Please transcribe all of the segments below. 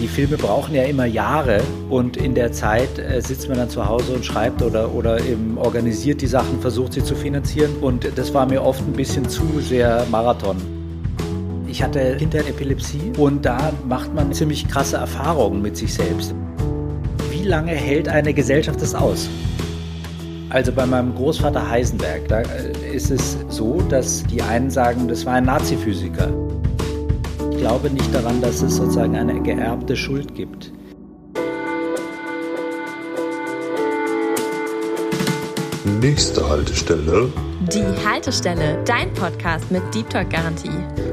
Die Filme brauchen ja immer Jahre und in der Zeit äh, sitzt man dann zu Hause und schreibt oder, oder eben organisiert die Sachen, versucht sie zu finanzieren. Und das war mir oft ein bisschen zu sehr Marathon. Ich hatte Epilepsie und da macht man ziemlich krasse Erfahrungen mit sich selbst. Wie lange hält eine Gesellschaft das aus? Also bei meinem Großvater Heisenberg, da äh, ist es so, dass die einen sagen, das war ein Nazi-Physiker glaube nicht daran, dass es sozusagen eine geerbte Schuld gibt. Nächste Haltestelle. Die Haltestelle, dein Podcast mit Deep Talk Garantie.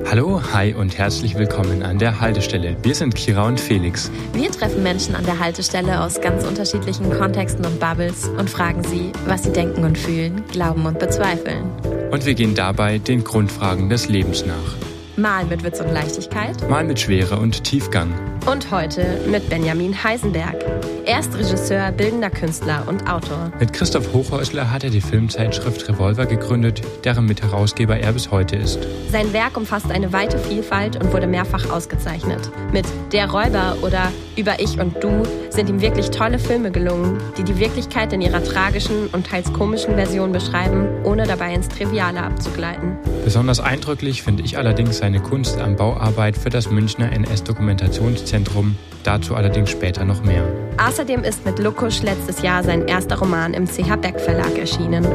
Hallo, hi und herzlich willkommen an der Haltestelle. Wir sind Kira und Felix. Wir treffen Menschen an der Haltestelle aus ganz unterschiedlichen Kontexten und Bubbles und fragen sie, was sie denken und fühlen, glauben und bezweifeln. Und wir gehen dabei den Grundfragen des Lebens nach. Mal mit Witz und Leichtigkeit. Mal mit Schwere und Tiefgang. Und heute mit Benjamin Heisenberg. Er ist Regisseur, bildender Künstler und Autor. Mit Christoph Hochhäusler hat er die Filmzeitschrift Revolver gegründet, deren Mitherausgeber er bis heute ist. Sein Werk umfasst eine weite Vielfalt und wurde mehrfach ausgezeichnet. Mit Der Räuber oder Über Ich und Du sind ihm wirklich tolle Filme gelungen, die die Wirklichkeit in ihrer tragischen und teils komischen Version beschreiben, ohne dabei ins Triviale abzugleiten. Besonders eindrücklich finde ich allerdings seine Kunst an Bauarbeit für das Münchner NS-Dokumentationszentrum, dazu allerdings später noch mehr. Außerdem ist mit Lukusch letztes Jahr sein erster Roman im CH Beck Verlag erschienen.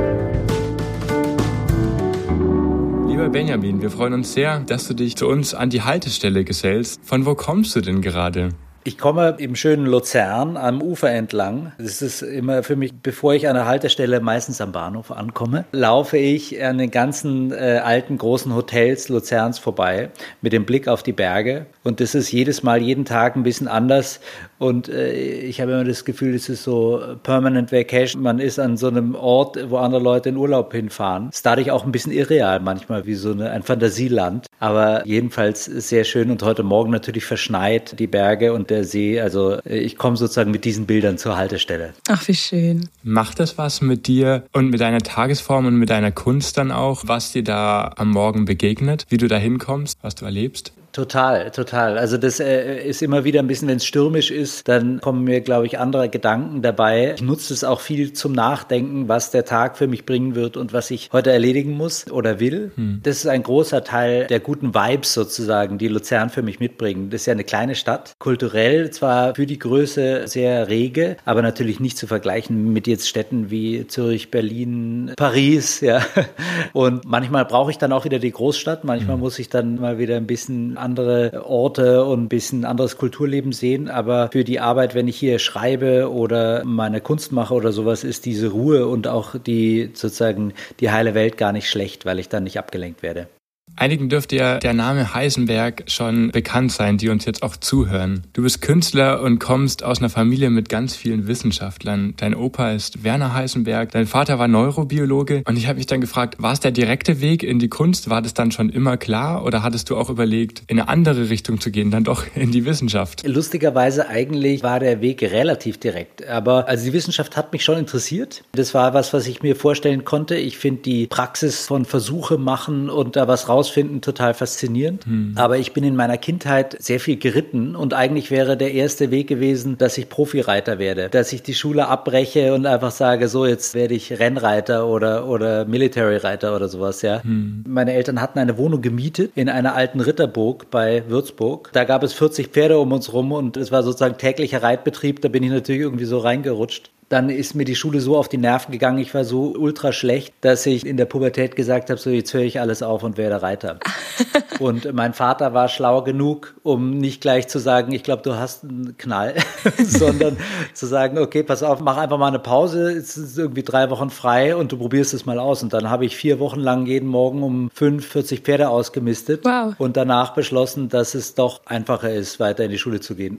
Lieber Benjamin, wir freuen uns sehr, dass du dich zu uns an die Haltestelle gesellst. Von wo kommst du denn gerade? Ich komme im schönen Luzern am Ufer entlang. Das ist immer für mich, bevor ich an der Haltestelle meistens am Bahnhof ankomme, laufe ich an den ganzen äh, alten großen Hotels Luzerns vorbei mit dem Blick auf die Berge. Und das ist jedes Mal, jeden Tag ein bisschen anders. Und äh, ich habe immer das Gefühl, es ist so Permanent Vacation. Man ist an so einem Ort, wo andere Leute in Urlaub hinfahren. Es ist dadurch auch ein bisschen irreal manchmal, wie so eine, ein Fantasieland. Aber jedenfalls sehr schön und heute Morgen natürlich verschneit die Berge und der See. Also äh, ich komme sozusagen mit diesen Bildern zur Haltestelle. Ach, wie schön. Macht das was mit dir und mit deiner Tagesform und mit deiner Kunst dann auch, was dir da am Morgen begegnet, wie du da hinkommst, was du erlebst? Total, total. Also das äh, ist immer wieder ein bisschen, wenn es stürmisch ist, dann kommen mir, glaube ich, andere Gedanken dabei. Ich nutze es auch viel zum Nachdenken, was der Tag für mich bringen wird und was ich heute erledigen muss oder will. Hm. Das ist ein großer Teil der guten Vibes sozusagen, die Luzern für mich mitbringen. Das ist ja eine kleine Stadt, kulturell zwar für die Größe sehr rege, aber natürlich nicht zu vergleichen mit jetzt Städten wie Zürich, Berlin, Paris, ja. Und manchmal brauche ich dann auch wieder die Großstadt, manchmal hm. muss ich dann mal wieder ein bisschen andere Orte und ein bisschen anderes Kulturleben sehen. Aber für die Arbeit, wenn ich hier schreibe oder meine Kunst mache oder sowas, ist diese Ruhe und auch die sozusagen die heile Welt gar nicht schlecht, weil ich dann nicht abgelenkt werde. Einigen dürfte ja der Name Heisenberg schon bekannt sein, die uns jetzt auch zuhören. Du bist Künstler und kommst aus einer Familie mit ganz vielen Wissenschaftlern. Dein Opa ist Werner Heisenberg, dein Vater war Neurobiologe und ich habe mich dann gefragt, war es der direkte Weg in die Kunst? War das dann schon immer klar oder hattest du auch überlegt, in eine andere Richtung zu gehen, dann doch in die Wissenschaft? Lustigerweise eigentlich war der Weg relativ direkt, aber also die Wissenschaft hat mich schon interessiert. Das war was, was ich mir vorstellen konnte. Ich finde die Praxis von Versuche machen und da was raus rausfinden, total faszinierend. Hm. Aber ich bin in meiner Kindheit sehr viel geritten und eigentlich wäre der erste Weg gewesen, dass ich Profireiter werde, dass ich die Schule abbreche und einfach sage, so jetzt werde ich Rennreiter oder oder Military Reiter oder sowas, ja. Hm. Meine Eltern hatten eine Wohnung gemietet in einer alten Ritterburg bei Würzburg. Da gab es 40 Pferde um uns rum und es war sozusagen täglicher Reitbetrieb. Da bin ich natürlich irgendwie so reingerutscht dann ist mir die Schule so auf die Nerven gegangen, ich war so ultra schlecht, dass ich in der Pubertät gesagt habe, so jetzt höre ich alles auf und werde Reiter. und mein Vater war schlau genug, um nicht gleich zu sagen, ich glaube, du hast einen Knall, sondern zu sagen, okay, pass auf, mach einfach mal eine Pause, es ist irgendwie drei Wochen frei und du probierst es mal aus. Und dann habe ich vier Wochen lang jeden Morgen um fünf, 40 Pferde ausgemistet wow. und danach beschlossen, dass es doch einfacher ist, weiter in die Schule zu gehen.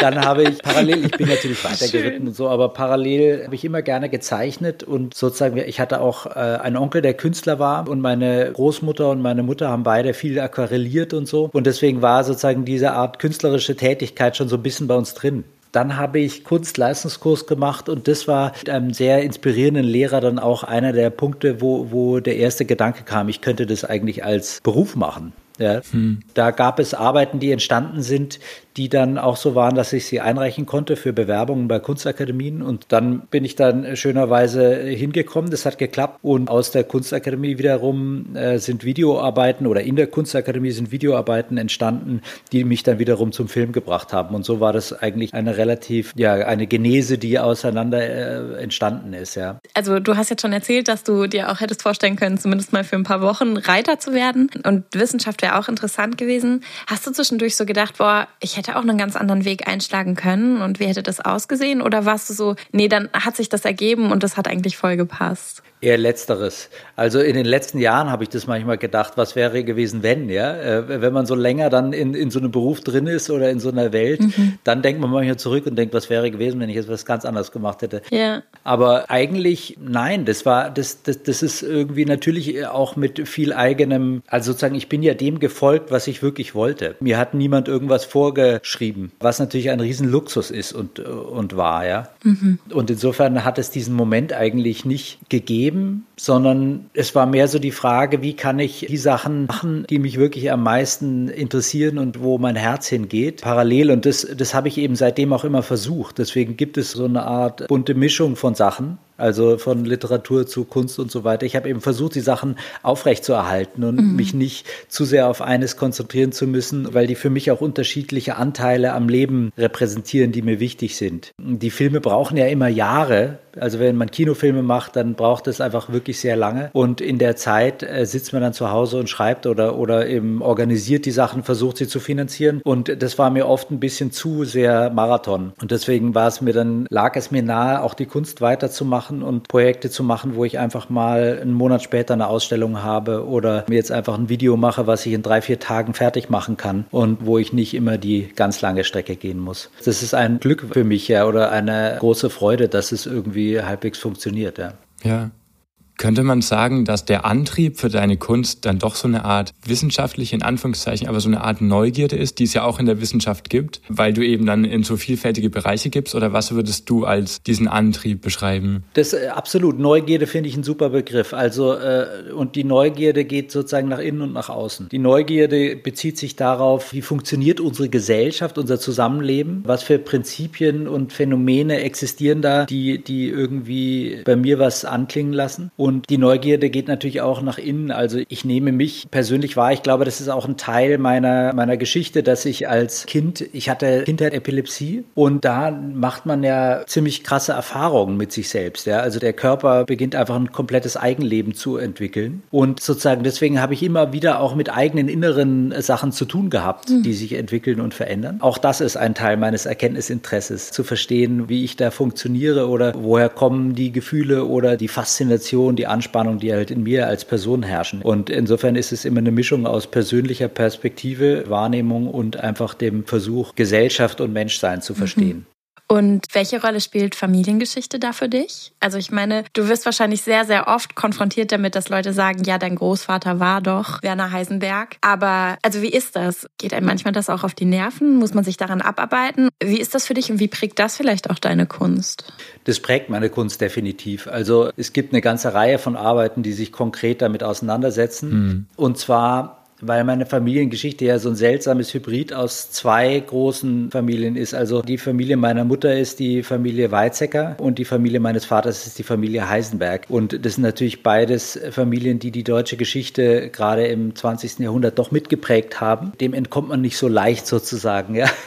Dann habe ich parallel, ich bin natürlich weitergeritten und so, aber parallel habe ich immer gerne gezeichnet und sozusagen, ich hatte auch äh, einen Onkel, der Künstler war und meine Großmutter und meine Mutter haben beide viel aquarelliert und so. Und deswegen war sozusagen diese Art künstlerische Tätigkeit schon so ein bisschen bei uns drin. Dann habe ich Kunstleistungskurs gemacht und das war mit einem sehr inspirierenden Lehrer dann auch einer der Punkte, wo, wo der erste Gedanke kam, ich könnte das eigentlich als Beruf machen. Ja. Hm. Da gab es Arbeiten, die entstanden sind, die dann auch so waren, dass ich sie einreichen konnte für Bewerbungen bei Kunstakademien. Und dann bin ich dann schönerweise hingekommen. Das hat geklappt. Und aus der Kunstakademie wiederum äh, sind Videoarbeiten oder in der Kunstakademie sind Videoarbeiten entstanden, die mich dann wiederum zum Film gebracht haben. Und so war das eigentlich eine relativ, ja, eine Genese, die auseinander äh, entstanden ist, ja. Also du hast jetzt schon erzählt, dass du dir auch hättest vorstellen können, zumindest mal für ein paar Wochen Reiter zu werden. Und Wissenschaft wäre auch interessant gewesen. Hast du zwischendurch so gedacht, boah, ich hätte auch einen ganz anderen Weg einschlagen können und wie hätte das ausgesehen? Oder warst du so, nee, dann hat sich das ergeben und das hat eigentlich voll gepasst? Eher letzteres. Also in den letzten Jahren habe ich das manchmal gedacht, was wäre gewesen, wenn, ja? Äh, wenn man so länger dann in, in so einem Beruf drin ist oder in so einer Welt, mhm. dann denkt man manchmal zurück und denkt, was wäre gewesen, wenn ich jetzt was ganz anderes gemacht hätte. Ja. Aber eigentlich, nein, das war, das, das, das ist irgendwie natürlich auch mit viel eigenem, also sozusagen, ich bin ja dem gefolgt, was ich wirklich wollte. Mir hat niemand irgendwas vorgeschrieben, was natürlich ein Riesenluxus ist und, und war, ja. Mhm. Und insofern hat es diesen Moment eigentlich nicht gegeben sondern es war mehr so die Frage, wie kann ich die Sachen machen, die mich wirklich am meisten interessieren und wo mein Herz hingeht, parallel. Und das, das habe ich eben seitdem auch immer versucht. Deswegen gibt es so eine Art bunte Mischung von Sachen also von Literatur zu Kunst und so weiter. Ich habe eben versucht, die Sachen aufrechtzuerhalten und mhm. mich nicht zu sehr auf eines konzentrieren zu müssen, weil die für mich auch unterschiedliche Anteile am Leben repräsentieren, die mir wichtig sind. Die Filme brauchen ja immer Jahre. Also wenn man Kinofilme macht, dann braucht es einfach wirklich sehr lange. Und in der Zeit äh, sitzt man dann zu Hause und schreibt oder, oder eben organisiert die Sachen, versucht sie zu finanzieren. Und das war mir oft ein bisschen zu sehr Marathon. Und deswegen war es mir dann, lag es mir nahe, auch die Kunst weiterzumachen machen und Projekte zu machen, wo ich einfach mal einen Monat später eine Ausstellung habe oder mir jetzt einfach ein Video mache, was ich in drei, vier Tagen fertig machen kann und wo ich nicht immer die ganz lange Strecke gehen muss. Das ist ein Glück für mich ja oder eine große Freude, dass es irgendwie halbwegs funktioniert. Ja. Ja, könnte man sagen, dass der Antrieb für deine Kunst dann doch so eine Art wissenschaftliche, in Anführungszeichen, aber so eine Art Neugierde ist, die es ja auch in der Wissenschaft gibt, weil du eben dann in so vielfältige Bereiche gibst? Oder was würdest du als diesen Antrieb beschreiben? Das äh, absolut. Neugierde finde ich ein super Begriff. Also, äh, und die Neugierde geht sozusagen nach innen und nach außen. Die Neugierde bezieht sich darauf, wie funktioniert unsere Gesellschaft, unser Zusammenleben, was für Prinzipien und Phänomene existieren da, die, die irgendwie bei mir was anklingen lassen. Und und die Neugierde geht natürlich auch nach innen. Also ich nehme mich persönlich wahr. Ich glaube, das ist auch ein Teil meiner, meiner Geschichte, dass ich als Kind, ich hatte Kindheit Epilepsie und da macht man ja ziemlich krasse Erfahrungen mit sich selbst. Ja? Also der Körper beginnt einfach ein komplettes Eigenleben zu entwickeln. Und sozusagen deswegen habe ich immer wieder auch mit eigenen inneren Sachen zu tun gehabt, mhm. die sich entwickeln und verändern. Auch das ist ein Teil meines Erkenntnisinteresses, zu verstehen, wie ich da funktioniere oder woher kommen die Gefühle oder die Faszination, die Anspannung, die halt in mir als Person herrschen. Und insofern ist es immer eine Mischung aus persönlicher Perspektive, Wahrnehmung und einfach dem Versuch, Gesellschaft und Menschsein zu verstehen. Mhm. Und welche Rolle spielt Familiengeschichte da für dich? Also ich meine, du wirst wahrscheinlich sehr, sehr oft konfrontiert damit, dass Leute sagen, ja, dein Großvater war doch Werner Heisenberg. Aber also wie ist das? Geht einem manchmal das auch auf die Nerven? Muss man sich daran abarbeiten? Wie ist das für dich und wie prägt das vielleicht auch deine Kunst? Das prägt meine Kunst definitiv. Also es gibt eine ganze Reihe von Arbeiten, die sich konkret damit auseinandersetzen. Mhm. Und zwar weil meine Familiengeschichte ja so ein seltsames Hybrid aus zwei großen Familien ist. Also die Familie meiner Mutter ist die Familie Weizsäcker und die Familie meines Vaters ist die Familie Heisenberg. Und das sind natürlich beides Familien, die die deutsche Geschichte gerade im 20. Jahrhundert doch mitgeprägt haben. Dem entkommt man nicht so leicht sozusagen. Ja?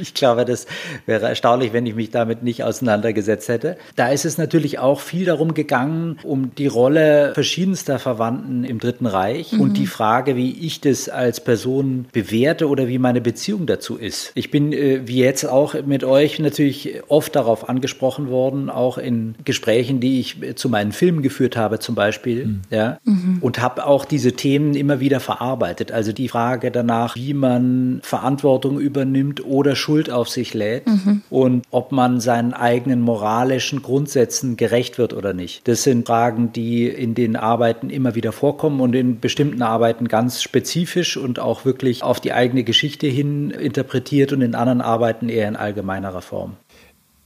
Ich glaube, das wäre erstaunlich, wenn ich mich damit nicht auseinandergesetzt hätte. Da ist es natürlich auch viel darum gegangen, um die Rolle verschiedenster Verwandten im Dritten Reich mhm. und die Frage, wie ich ich das als Person bewerte oder wie meine Beziehung dazu ist. Ich bin äh, wie jetzt auch mit euch natürlich oft darauf angesprochen worden, auch in Gesprächen, die ich zu meinen Filmen geführt habe zum Beispiel, mhm. ja, mhm. und habe auch diese Themen immer wieder verarbeitet. Also die Frage danach, wie man Verantwortung übernimmt oder Schuld auf sich lädt mhm. und ob man seinen eigenen moralischen Grundsätzen gerecht wird oder nicht. Das sind Fragen, die in den Arbeiten immer wieder vorkommen und in bestimmten Arbeiten ganz speziell spezifisch und auch wirklich auf die eigene Geschichte hin interpretiert und in anderen Arbeiten eher in allgemeinerer Form.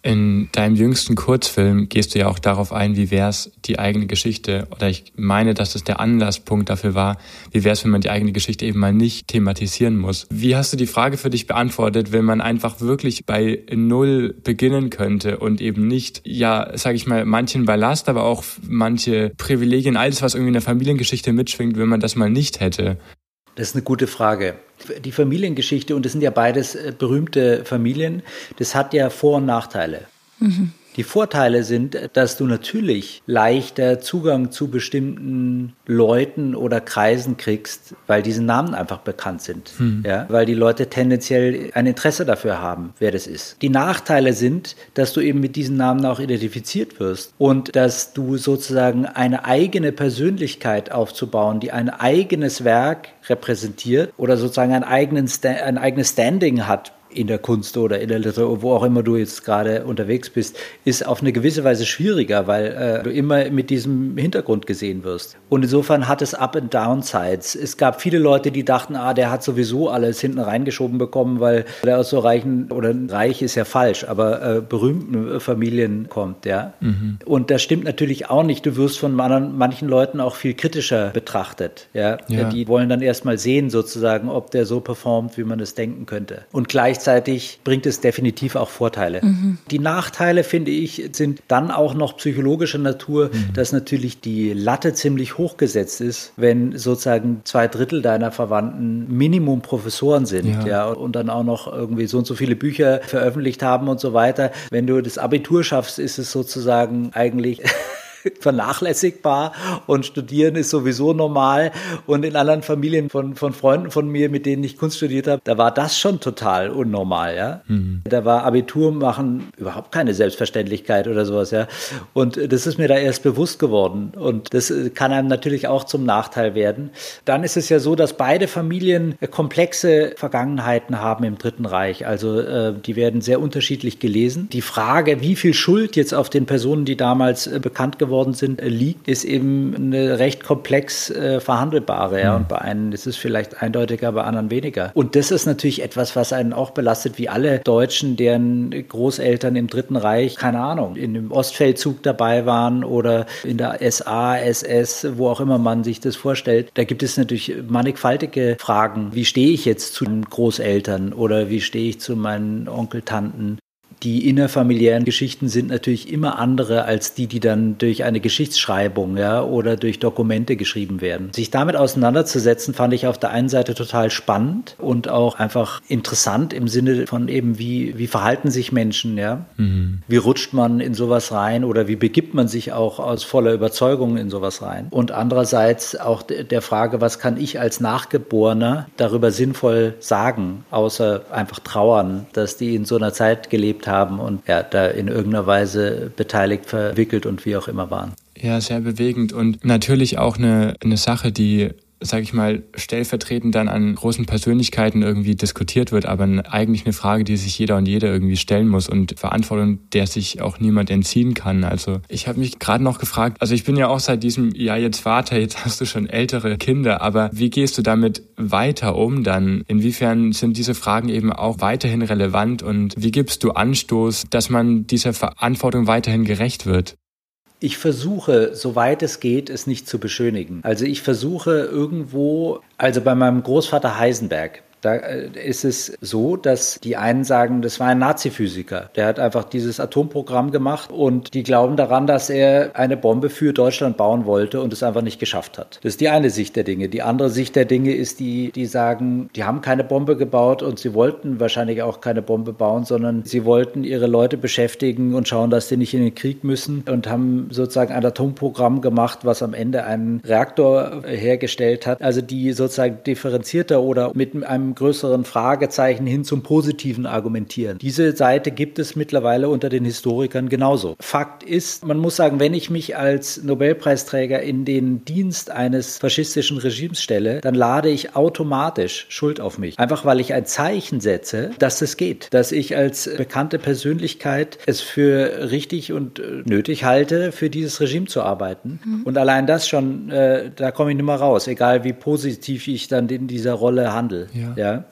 In deinem jüngsten Kurzfilm gehst du ja auch darauf ein, wie wär's die eigene Geschichte, oder ich meine, dass es der Anlasspunkt dafür war, wie wär's, wenn man die eigene Geschichte eben mal nicht thematisieren muss. Wie hast du die Frage für dich beantwortet, wenn man einfach wirklich bei Null beginnen könnte und eben nicht, ja, sag ich mal, manchen Ballast, aber auch manche Privilegien, alles, was irgendwie in der Familiengeschichte mitschwingt, wenn man das mal nicht hätte? Das ist eine gute Frage. Die Familiengeschichte, und das sind ja beides äh, berühmte Familien, das hat ja Vor- und Nachteile. Mhm. Die Vorteile sind, dass du natürlich leichter Zugang zu bestimmten Leuten oder Kreisen kriegst, weil diese Namen einfach bekannt sind. Hm. Ja, weil die Leute tendenziell ein Interesse dafür haben, wer das ist. Die Nachteile sind, dass du eben mit diesen Namen auch identifiziert wirst und dass du sozusagen eine eigene Persönlichkeit aufzubauen, die ein eigenes Werk repräsentiert oder sozusagen einen eigenen, ein eigenes Standing hat in der Kunst oder in der Literatur, wo auch immer du jetzt gerade unterwegs bist, ist auf eine gewisse Weise schwieriger, weil äh, du immer mit diesem Hintergrund gesehen wirst. Und insofern hat es Up- and Downsides. Es gab viele Leute, die dachten, ah, der hat sowieso alles hinten reingeschoben bekommen, weil der aus so reichen, oder reich ist ja falsch, aber äh, berühmten Familien kommt, ja. Mhm. Und das stimmt natürlich auch nicht. Du wirst von anderen, manchen Leuten auch viel kritischer betrachtet, ja. ja. Die wollen dann erstmal sehen, sozusagen, ob der so performt, wie man es denken könnte. Und gleichzeitig gleichzeitig bringt es definitiv auch Vorteile. Mhm. Die Nachteile, finde ich, sind dann auch noch psychologischer Natur, mhm. dass natürlich die Latte ziemlich hochgesetzt ist, wenn sozusagen zwei Drittel deiner Verwandten Minimum Professoren sind, ja. ja, und dann auch noch irgendwie so und so viele Bücher veröffentlicht haben und so weiter. Wenn du das Abitur schaffst, ist es sozusagen eigentlich vernachlässigbar und studieren ist sowieso normal. Und in anderen Familien von, von Freunden von mir, mit denen ich Kunst studiert habe, da war das schon total unnormal, ja. Mhm. Da war Abitur machen überhaupt keine Selbstverständlichkeit oder sowas, ja. Und das ist mir da erst bewusst geworden. Und das kann einem natürlich auch zum Nachteil werden. Dann ist es ja so, dass beide Familien komplexe Vergangenheiten haben im Dritten Reich. Also äh, die werden sehr unterschiedlich gelesen. Die Frage, wie viel Schuld jetzt auf den Personen, die damals äh, bekannt geworden geworden sind, äh, liegt, ist eben eine recht komplex äh, verhandelbare. Ja? Und bei einen ist es vielleicht eindeutiger, bei anderen weniger. Und das ist natürlich etwas, was einen auch belastet, wie alle Deutschen, deren Großeltern im Dritten Reich, keine Ahnung, in dem Ostfeldzug dabei waren oder in der SA, SS, wo auch immer man sich das vorstellt. Da gibt es natürlich mannigfaltige Fragen. Wie stehe ich jetzt zu den Großeltern oder wie stehe ich zu meinen Onkel, Tanten? Die innerfamiliären Geschichten sind natürlich immer andere als die, die dann durch eine Geschichtsschreibung ja, oder durch Dokumente geschrieben werden. Sich damit auseinanderzusetzen, fand ich auf der einen Seite total spannend und auch einfach interessant im Sinne von eben, wie, wie verhalten sich Menschen, ja? Mhm. Wie rutscht man in sowas rein oder wie begibt man sich auch aus voller Überzeugung in sowas rein? Und andererseits auch der Frage, was kann ich als Nachgeborener darüber sinnvoll sagen, außer einfach trauern, dass die in so einer Zeit gelebt haben haben und ja, da in irgendeiner Weise beteiligt, verwickelt und wie auch immer waren. Ja, sehr bewegend und natürlich auch eine, eine Sache, die sage ich mal, stellvertretend dann an großen Persönlichkeiten irgendwie diskutiert wird, aber eigentlich eine Frage, die sich jeder und jede irgendwie stellen muss und Verantwortung, der sich auch niemand entziehen kann. Also ich habe mich gerade noch gefragt, also ich bin ja auch seit diesem Jahr jetzt Vater, jetzt hast du schon ältere Kinder, aber wie gehst du damit weiter um dann? Inwiefern sind diese Fragen eben auch weiterhin relevant und wie gibst du Anstoß, dass man dieser Verantwortung weiterhin gerecht wird? Ich versuche, soweit es geht, es nicht zu beschönigen. Also ich versuche irgendwo, also bei meinem Großvater Heisenberg, da äh, ist es so, dass die einen sagen, das war ein Nazi-Physiker. Der hat einfach dieses Atomprogramm gemacht und die glauben daran, dass er eine Bombe für Deutschland bauen wollte und es einfach nicht geschafft hat. Das ist die eine Sicht der Dinge. Die andere Sicht der Dinge ist die, die sagen, die haben keine Bombe gebaut und sie wollten wahrscheinlich auch keine Bombe bauen, sondern sie wollten ihre Leute beschäftigen und schauen, dass sie nicht in den Krieg müssen und haben sozusagen ein Atomprogramm gemacht, was am Ende einen Reaktor hergestellt hat. Also die sozusagen differenzierter oder mit einem größeren Fragezeichen hin zum positiven Argumentieren. Diese Seite gibt es mittlerweile unter den Historikern genauso. Fakt ist, man muss sagen, wenn ich mich als Nobelpreisträger in den Dienst eines faschistischen Regimes stelle, dann lade ich automatisch Schuld auf mich. Einfach weil ich ein Zeichen setze, dass es geht. Dass ich als bekannte Persönlichkeit es für richtig und äh, nötig halte, für dieses Regime zu arbeiten. Mhm. Und allein das schon, äh, da komme ich nicht mehr raus, egal wie positiv ich dann in dieser Rolle handle. Ja. Ja. Ja.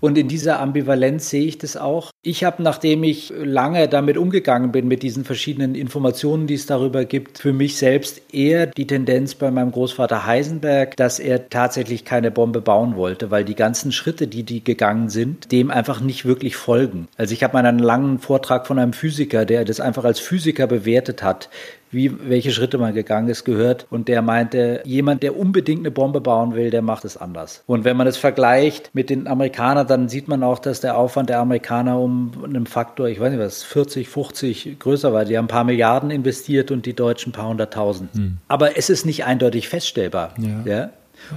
Und in dieser Ambivalenz sehe ich das auch. Ich habe, nachdem ich lange damit umgegangen bin, mit diesen verschiedenen Informationen, die es darüber gibt, für mich selbst eher die Tendenz bei meinem Großvater Heisenberg, dass er tatsächlich keine Bombe bauen wollte, weil die ganzen Schritte, die die gegangen sind, dem einfach nicht wirklich folgen. Also ich habe mal einen langen Vortrag von einem Physiker, der das einfach als Physiker bewertet hat, wie, welche Schritte man gegangen ist, gehört. Und der meinte, jemand, der unbedingt eine Bombe bauen will, der macht es anders. Und wenn man es vergleicht mit den Amerikanern, dann sieht man auch, dass der Aufwand der Amerikaner um einen Faktor, ich weiß nicht was, 40, 50 größer war. Die haben ein paar Milliarden investiert und die Deutschen ein paar hunderttausend. Hm. Aber es ist nicht eindeutig feststellbar. Ja. ja?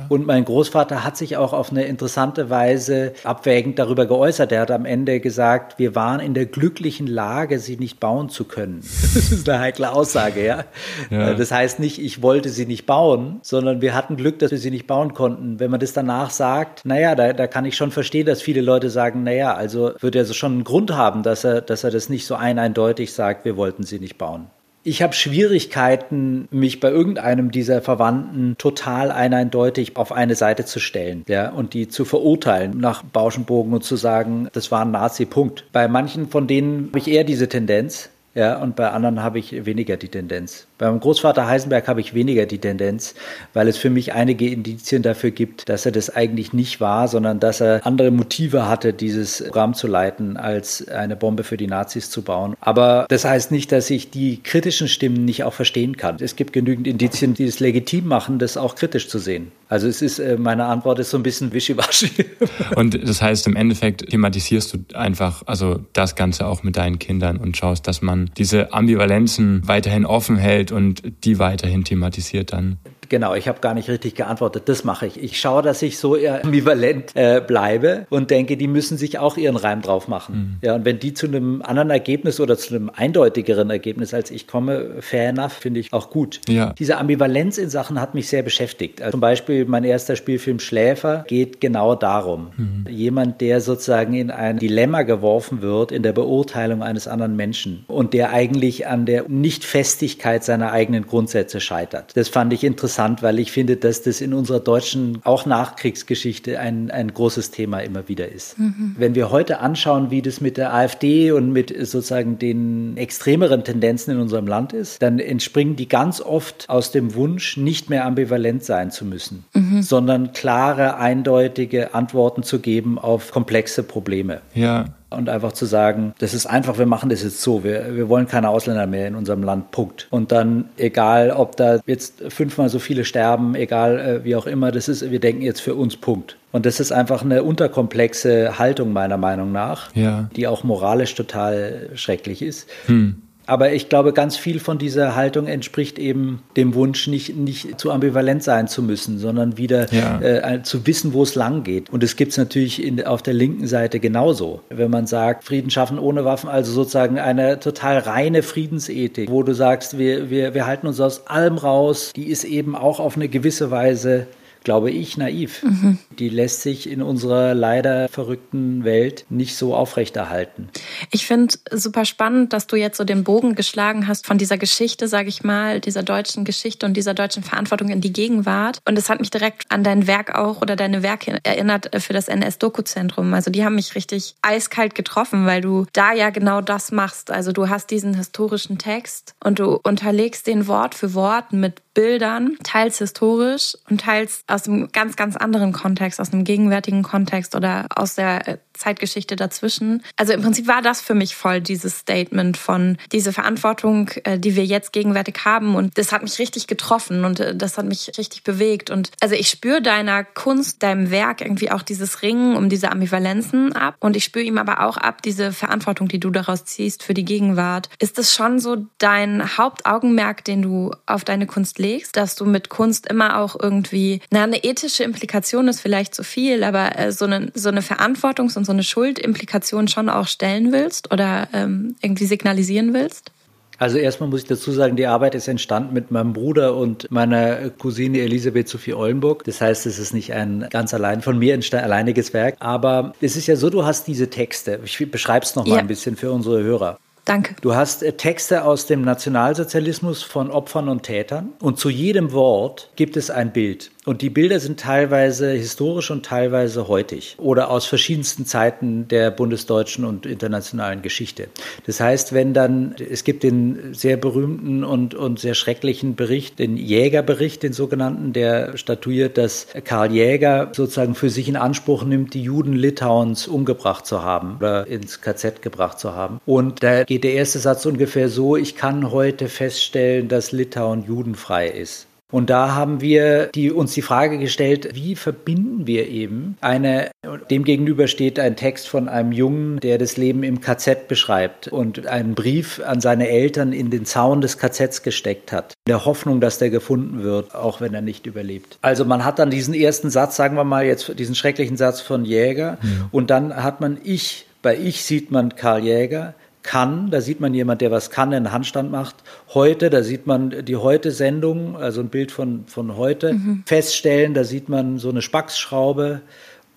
Und mein Großvater hat sich auch auf eine interessante Weise abwägend darüber geäußert. Er hat am Ende gesagt, wir waren in der glücklichen Lage, sie nicht bauen zu können. Das ist eine heikle Aussage, ja? ja. Das heißt nicht, ich wollte sie nicht bauen, sondern wir hatten Glück, dass wir sie nicht bauen konnten. Wenn man das danach sagt, naja, da, da kann ich schon verstehen, dass viele Leute sagen, naja, also wird er schon einen Grund haben, dass er, dass er das nicht so eindeutig sagt, wir wollten sie nicht bauen. Ich habe Schwierigkeiten, mich bei irgendeinem dieser Verwandten total eindeutig auf eine Seite zu stellen ja, und die zu verurteilen nach Bauschenbogen und zu sagen, das war ein Nazi-Punkt. Bei manchen von denen habe ich eher diese Tendenz, ja, und bei anderen habe ich weniger die Tendenz. Beim Großvater Heisenberg habe ich weniger die Tendenz, weil es für mich einige Indizien dafür gibt, dass er das eigentlich nicht war, sondern dass er andere Motive hatte, dieses Programm zu leiten, als eine Bombe für die Nazis zu bauen. Aber das heißt nicht, dass ich die kritischen Stimmen nicht auch verstehen kann. Es gibt genügend Indizien, die es legitim machen, das auch kritisch zu sehen. Also es ist, äh, meine Antwort ist so ein bisschen wischiwaschi. Und das heißt, im Endeffekt thematisierst du einfach, also das Ganze auch mit deinen Kindern und schaust, dass man diese Ambivalenzen weiterhin offen hält und die weiterhin thematisiert dann. Genau, ich habe gar nicht richtig geantwortet. Das mache ich. Ich schaue, dass ich so ambivalent äh, bleibe und denke, die müssen sich auch ihren Reim drauf machen. Mhm. Ja, und wenn die zu einem anderen Ergebnis oder zu einem eindeutigeren Ergebnis als ich komme, fair enough, finde ich auch gut. Ja. Diese Ambivalenz in Sachen hat mich sehr beschäftigt. Also zum Beispiel mein erster Spielfilm Schläfer geht genau darum. Mhm. Jemand, der sozusagen in ein Dilemma geworfen wird in der Beurteilung eines anderen Menschen und der eigentlich an der Nichtfestigkeit seiner eigenen Grundsätze scheitert. Das fand ich interessant interessant, weil ich finde, dass das in unserer deutschen, auch Nachkriegsgeschichte ein, ein großes Thema immer wieder ist. Mhm. Wenn wir heute anschauen, wie das mit der AfD und mit sozusagen den extremeren Tendenzen in unserem Land ist, dann entspringen die ganz oft aus dem Wunsch, nicht mehr ambivalent sein zu müssen, mhm. sondern klare, eindeutige Antworten zu geben auf komplexe Probleme. Ja und einfach zu sagen, das ist einfach, wir machen das jetzt so, wir, wir wollen keine Ausländer mehr in unserem Land, Punkt. Und dann, egal ob da jetzt fünfmal so viele sterben, egal äh, wie auch immer, das ist, wir denken jetzt für uns, Punkt. Und das ist einfach eine unterkomplexe Haltung meiner Meinung nach, ja. die auch moralisch total schrecklich ist. Hm. Aber ich glaube, ganz viel von dieser Haltung entspricht eben dem Wunsch, nicht, nicht zu ambivalent sein zu müssen, sondern wieder ja. äh, zu wissen, wo es lang geht. Und es gibt es natürlich in, auf der linken Seite genauso. Wenn man sagt, Frieden schaffen ohne Waffen, also sozusagen eine total reine Friedensethik, wo du sagst, wir, wir, wir halten uns aus allem raus, die ist eben auch auf eine gewisse Weise glaube ich, naiv. Mhm. Die lässt sich in unserer leider verrückten Welt nicht so aufrechterhalten. Ich finde super spannend, dass du jetzt so den Bogen geschlagen hast von dieser Geschichte, sage ich mal, dieser deutschen Geschichte und dieser deutschen Verantwortung in die Gegenwart. Und es hat mich direkt an dein Werk auch oder deine Werke erinnert für das NS-Doku-Zentrum. Also die haben mich richtig eiskalt getroffen, weil du da ja genau das machst. Also du hast diesen historischen Text und du unterlegst den Wort für Wort mit Bildern, teils historisch und teils aus einem ganz, ganz anderen Kontext, aus einem gegenwärtigen Kontext oder aus der äh, Zeitgeschichte dazwischen. Also im Prinzip war das für mich voll dieses Statement von diese Verantwortung, äh, die wir jetzt gegenwärtig haben. Und das hat mich richtig getroffen und äh, das hat mich richtig bewegt. Und also ich spüre deiner Kunst, deinem Werk irgendwie auch dieses Ringen um diese Ambivalenzen ab. Und ich spüre ihm aber auch ab, diese Verantwortung, die du daraus ziehst für die Gegenwart. Ist das schon so dein Hauptaugenmerk, den du auf deine Kunst legst, dass du mit Kunst immer auch irgendwie, na, eine ethische Implikation ist vielleicht zu viel, aber äh, so eine, so eine Verantwortungs- und so eine Schuldimplikation schon auch stellen willst oder ähm, irgendwie signalisieren willst? Also erstmal muss ich dazu sagen, die Arbeit ist entstanden mit meinem Bruder und meiner Cousine Elisabeth Sophie Ollenburg. Das heißt, es ist nicht ein ganz allein von mir alleiniges Werk. Aber es ist ja so, du hast diese Texte. Ich beschreibe es nochmal ja. ein bisschen für unsere Hörer. Danke. Du hast äh, Texte aus dem Nationalsozialismus von Opfern und Tätern und zu jedem Wort gibt es ein Bild. Und die Bilder sind teilweise historisch und teilweise heutig oder aus verschiedensten Zeiten der bundesdeutschen und internationalen Geschichte. Das heißt, wenn dann, es gibt den sehr berühmten und, und sehr schrecklichen Bericht, den Jägerbericht, den sogenannten, der statuiert, dass Karl Jäger sozusagen für sich in Anspruch nimmt, die Juden Litauens umgebracht zu haben oder ins KZ gebracht zu haben. Und da geht der erste Satz ungefähr so, ich kann heute feststellen, dass Litauen judenfrei ist. Und da haben wir die, uns die Frage gestellt, wie verbinden wir eben eine, dem gegenüber steht ein Text von einem Jungen, der das Leben im KZ beschreibt und einen Brief an seine Eltern in den Zaun des KZs gesteckt hat, in der Hoffnung, dass der gefunden wird, auch wenn er nicht überlebt. Also man hat dann diesen ersten Satz, sagen wir mal jetzt diesen schrecklichen Satz von Jäger mhm. und dann hat man ich, bei ich sieht man Karl Jäger, kann, da sieht man jemand, der was kann, einen Handstand macht. Heute, da sieht man die Heute-Sendung, also ein Bild von, von heute, mhm. feststellen, da sieht man so eine Spacksschraube,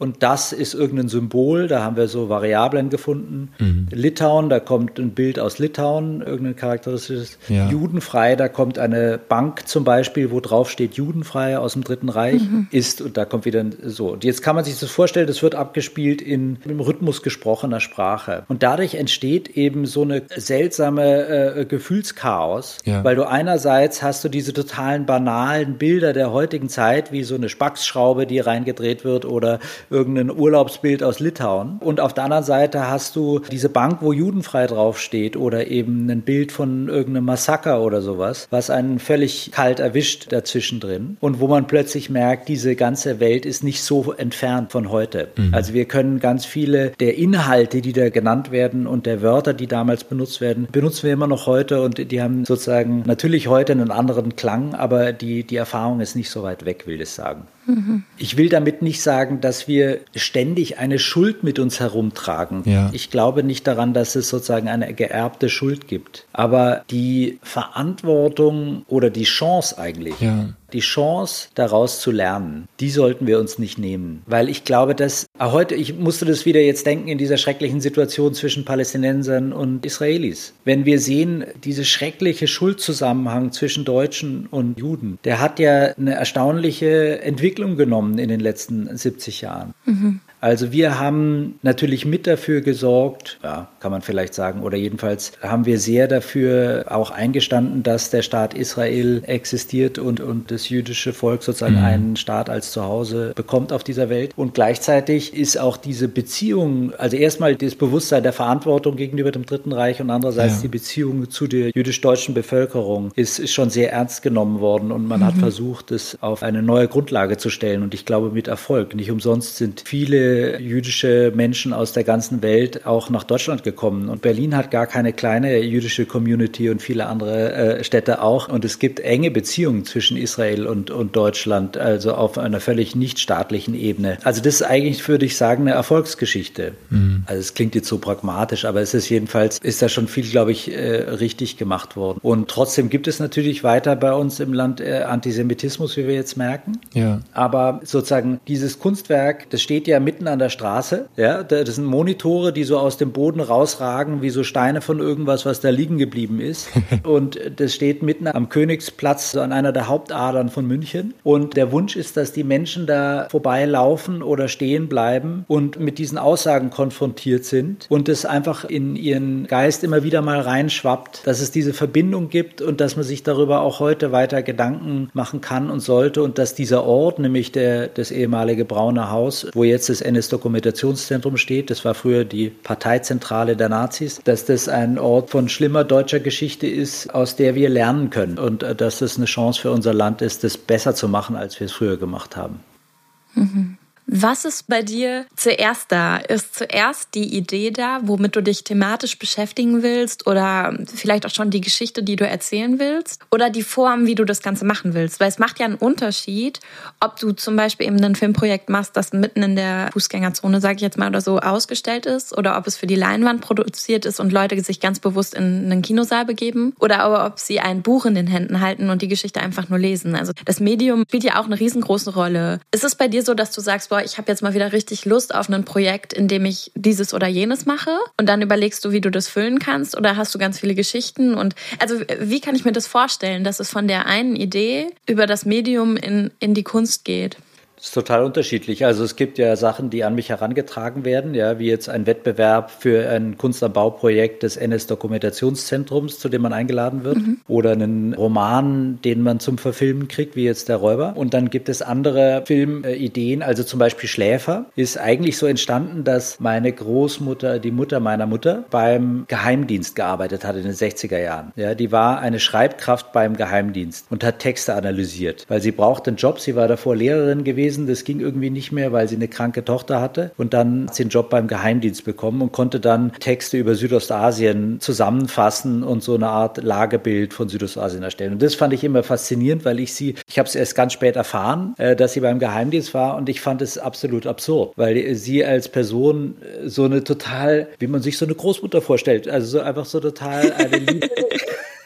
und das ist irgendein Symbol, da haben wir so Variablen gefunden. Mhm. Litauen, da kommt ein Bild aus Litauen, irgendein charakteristisches. Ja. Judenfrei, da kommt eine Bank zum Beispiel, wo drauf steht Judenfrei aus dem Dritten Reich, mhm. ist und da kommt wieder so. Und jetzt kann man sich das vorstellen, das wird abgespielt in im Rhythmus gesprochener Sprache. Und dadurch entsteht eben so eine seltsame äh, Gefühlschaos, ja. weil du einerseits hast du diese totalen banalen Bilder der heutigen Zeit, wie so eine Spacksschraube, die reingedreht wird oder irgendein Urlaubsbild aus Litauen. Und auf der anderen Seite hast du diese Bank, wo judenfrei draufsteht oder eben ein Bild von irgendeinem Massaker oder sowas, was einen völlig kalt erwischt dazwischen drin und wo man plötzlich merkt, diese ganze Welt ist nicht so entfernt von heute. Mhm. Also wir können ganz viele der Inhalte, die da genannt werden und der Wörter, die damals benutzt werden, benutzen wir immer noch heute und die haben sozusagen natürlich heute einen anderen Klang, aber die, die Erfahrung ist nicht so weit weg, will ich sagen. Ich will damit nicht sagen, dass wir ständig eine Schuld mit uns herumtragen. Ja. Ich glaube nicht daran, dass es sozusagen eine geerbte Schuld gibt. Aber die Verantwortung oder die Chance eigentlich, ja die Chance, daraus zu lernen, die sollten wir uns nicht nehmen. Weil ich glaube, dass ah, heute, ich musste das wieder jetzt denken in dieser schrecklichen Situation zwischen Palästinensern und Israelis. Wenn wir sehen, diese schreckliche Schuldzusammenhang zwischen Deutschen und Juden, der hat ja eine erstaunliche Entwicklung genommen in den letzten 70 Jahren. Mhm. Also wir haben natürlich mit dafür gesorgt, ja, kann man vielleicht sagen, oder jedenfalls haben wir sehr dafür auch eingestanden, dass der Staat Israel existiert und, und das jüdische Volk sozusagen mhm. einen Staat als Zuhause bekommt auf dieser Welt. Und gleichzeitig ist auch diese Beziehung, also erstmal das Bewusstsein der Verantwortung gegenüber dem Dritten Reich und andererseits ja. die Beziehung zu der jüdisch-deutschen Bevölkerung ist, ist schon sehr ernst genommen worden und man mhm. hat versucht, es auf eine neue Grundlage zu stellen und ich glaube mit Erfolg. Nicht umsonst sind viele jüdische Menschen aus der ganzen Welt auch nach Deutschland gekommen. Und Berlin hat gar keine kleine jüdische Community und viele andere äh, Städte auch. Und es gibt enge Beziehungen zwischen Israel und, und Deutschland, also auf einer völlig nichtstaatlichen Ebene. Also das ist eigentlich, würde ich sagen, eine Erfolgsgeschichte. Mhm. Also es klingt jetzt so pragmatisch, aber es ist jedenfalls, ist da schon viel, glaube ich, äh, richtig gemacht worden. Und trotzdem gibt es natürlich weiter bei uns im Land äh, Antisemitismus, wie wir jetzt merken. Ja. Aber sozusagen dieses Kunstwerk, das steht ja mitten mitten an der Straße. Ja, das sind Monitore, die so aus dem Boden rausragen, wie so Steine von irgendwas, was da liegen geblieben ist. Und das steht mitten am Königsplatz, so an einer der Hauptadern von München. Und der Wunsch ist, dass die Menschen da vorbeilaufen oder stehen bleiben und mit diesen Aussagen konfrontiert sind und es einfach in ihren Geist immer wieder mal reinschwappt, dass es diese Verbindung gibt und dass man sich darüber auch heute weiter Gedanken machen kann und sollte und dass dieser Ort, nämlich der, das ehemalige Braune Haus, wo jetzt das NS-Dokumentationszentrum steht, das war früher die Parteizentrale der Nazis, dass das ein Ort von schlimmer deutscher Geschichte ist, aus der wir lernen können und äh, dass das eine Chance für unser Land ist, das besser zu machen, als wir es früher gemacht haben. Mhm. Was ist bei dir zuerst da? Ist zuerst die Idee da, womit du dich thematisch beschäftigen willst oder vielleicht auch schon die Geschichte, die du erzählen willst oder die Form, wie du das Ganze machen willst? Weil es macht ja einen Unterschied, ob du zum Beispiel eben ein Filmprojekt machst, das mitten in der Fußgängerzone, sage ich jetzt mal, oder so ausgestellt ist oder ob es für die Leinwand produziert ist und Leute sich ganz bewusst in einen Kinosaal begeben oder aber ob sie ein Buch in den Händen halten und die Geschichte einfach nur lesen. Also das Medium spielt ja auch eine riesengroße Rolle. Ist es bei dir so, dass du sagst, boah, ich habe jetzt mal wieder richtig Lust auf ein Projekt, in dem ich dieses oder jenes mache und dann überlegst du, wie du das füllen kannst oder hast du ganz viele Geschichten und also wie kann ich mir das vorstellen, dass es von der einen Idee über das Medium in, in die Kunst geht? Das ist total unterschiedlich. Also es gibt ja Sachen, die an mich herangetragen werden, ja, wie jetzt ein Wettbewerb für ein Kunst am Bauprojekt des NS Dokumentationszentrums, zu dem man eingeladen wird, mhm. oder einen Roman, den man zum Verfilmen kriegt, wie jetzt der Räuber. Und dann gibt es andere Filmideen, also zum Beispiel Schläfer, ist eigentlich so entstanden, dass meine Großmutter, die Mutter meiner Mutter, beim Geheimdienst gearbeitet hat in den 60er Jahren. Ja, die war eine Schreibkraft beim Geheimdienst und hat Texte analysiert, weil sie brauchte einen Job. Sie war davor Lehrerin gewesen gewesen. Das ging irgendwie nicht mehr, weil sie eine kranke Tochter hatte. Und dann hat sie einen Job beim Geheimdienst bekommen und konnte dann Texte über Südostasien zusammenfassen und so eine Art Lagebild von Südostasien erstellen. Und das fand ich immer faszinierend, weil ich sie, ich habe es erst ganz spät erfahren, äh, dass sie beim Geheimdienst war und ich fand es absolut absurd, weil sie als Person so eine total, wie man sich so eine Großmutter vorstellt, also so einfach so total eine Liebe.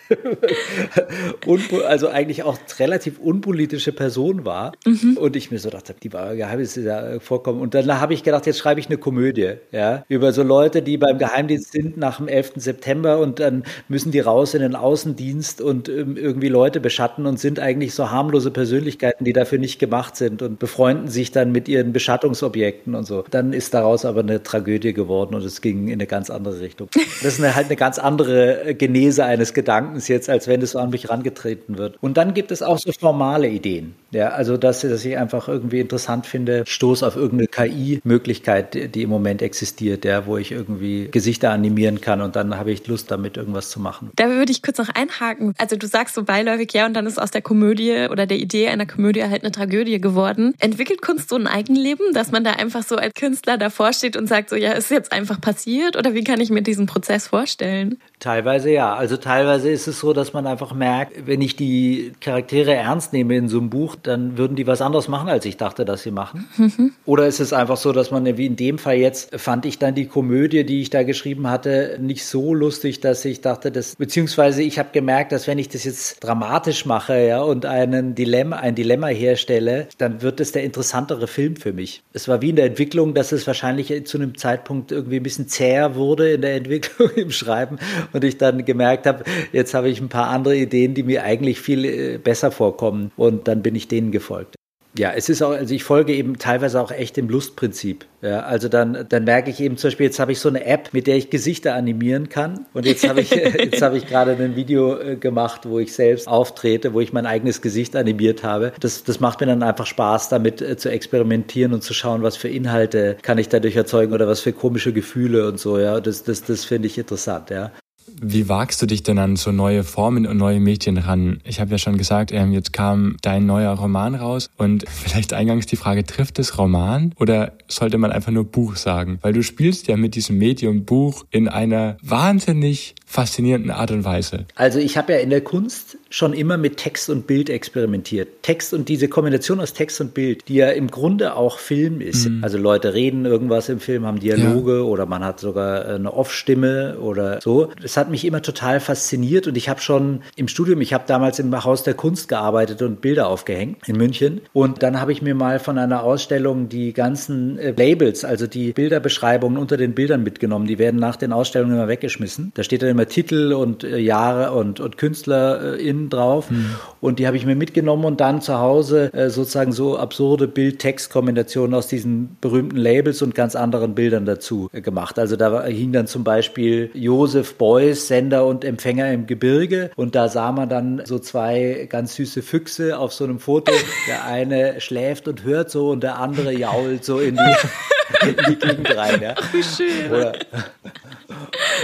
also eigentlich auch relativ unpolitische Person war. Mhm. Und ich mir so dachte, die war Geheimnis ist ja vorkommen. Und dann habe ich gedacht, jetzt schreibe ich eine Komödie, ja, über so Leute, die beim Geheimdienst sind nach dem 11. September und dann müssen die raus in den Außendienst und ähm, irgendwie Leute beschatten und sind eigentlich so harmlose Persönlichkeiten, die dafür nicht gemacht sind und befreunden sich dann mit ihren Beschattungsobjekten und so. Dann ist daraus aber eine Tragödie geworden und es ging in eine ganz andere Richtung. Das ist eine, halt eine ganz andere Genese eines Gedankens jetzt, als wenn es an mich rangetreten wird. Und dann gibt es auch so formale Ideen. Ja, also dass, dass ich einfach irgendwie interessant finde, Stoß auf irgendeine KI-Möglichkeit, die im Moment existiert, ja, wo ich irgendwie Gesichter animieren kann und dann habe ich Lust, damit irgendwas zu machen. Da würde ich kurz noch einhaken. Also du sagst so beiläufig, ja, und dann ist aus der Komödie oder der Idee einer Komödie halt eine Tragödie geworden. Entwickelt Kunst so ein Eigenleben, dass man da einfach so als Künstler davor steht und sagt so, ja, ist jetzt einfach passiert oder wie kann ich mir diesen Prozess vorstellen? Teilweise ja. Also teilweise ist es so, dass man einfach merkt, wenn ich die Charaktere ernst nehme in so einem Buch, dann würden die was anderes machen, als ich dachte, dass sie machen. Mhm. Oder ist es einfach so, dass man, wie in dem Fall jetzt, fand ich dann die Komödie, die ich da geschrieben hatte, nicht so lustig, dass ich dachte, dass, beziehungsweise ich habe gemerkt, dass wenn ich das jetzt dramatisch mache, ja, und einen Dilemma, ein Dilemma herstelle, dann wird es der interessantere Film für mich. Es war wie in der Entwicklung, dass es wahrscheinlich zu einem Zeitpunkt irgendwie ein bisschen zäher wurde in der Entwicklung im Schreiben und ich dann gemerkt habe, jetzt habe ich ein paar andere Ideen, die mir eigentlich viel äh, besser vorkommen und dann bin ich denen gefolgt. Ja, es ist auch, also ich folge eben teilweise auch echt dem Lustprinzip. Ja, also dann, dann merke ich eben zum Beispiel, jetzt habe ich so eine App, mit der ich Gesichter animieren kann. Und jetzt habe ich, jetzt habe ich gerade ein Video äh, gemacht, wo ich selbst auftrete, wo ich mein eigenes Gesicht animiert habe. Das, das macht mir dann einfach Spaß, damit äh, zu experimentieren und zu schauen, was für Inhalte kann ich dadurch erzeugen oder was für komische Gefühle und so. Ja, das, das, das finde ich interessant. Ja. Wie wagst du dich denn an so neue Formen und neue Medien ran? Ich habe ja schon gesagt, ähm, jetzt kam dein neuer Roman raus und vielleicht eingangs die Frage, trifft es Roman oder sollte man einfach nur Buch sagen? Weil du spielst ja mit diesem Medium Buch in einer wahnsinnig faszinierenden Art und Weise. Also ich habe ja in der Kunst schon immer mit Text und Bild experimentiert. Text und diese Kombination aus Text und Bild, die ja im Grunde auch Film ist. Mhm. Also Leute reden irgendwas im Film, haben Dialoge ja. oder man hat sogar eine Off-Stimme oder so. Das hat mich immer total fasziniert und ich habe schon im Studium, ich habe damals im Haus der Kunst gearbeitet und Bilder aufgehängt in München und dann habe ich mir mal von einer Ausstellung die ganzen äh, Labels, also die Bilderbeschreibungen unter den Bildern mitgenommen. Die werden nach den Ausstellungen immer weggeschmissen. Da steht dann immer Titel und äh, Jahre und, und KünstlerInnen drauf. Mhm. Und die habe ich mir mitgenommen und dann zu Hause äh, sozusagen so absurde Bild-Text-Kombinationen aus diesen berühmten Labels und ganz anderen Bildern dazu äh, gemacht. Also da hing dann zum Beispiel Josef Beuys, Sender und Empfänger im Gebirge. Und da sah man dann so zwei ganz süße Füchse auf so einem Foto. Der eine schläft und hört so und der andere jault so in die, in die Gegend rein. Ja. Ach, wie schön. Oder,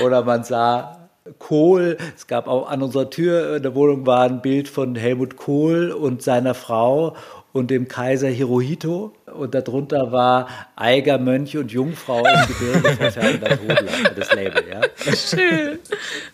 oder man sah Kohl. Es gab auch an unserer Tür in der Wohnung war ein Bild von Helmut Kohl und seiner Frau und dem Kaiser Hirohito. Und darunter war Eiger, Mönch und Jungfrau im Gebirge verfärbt das Rotlache, das Label. Ja. Schön,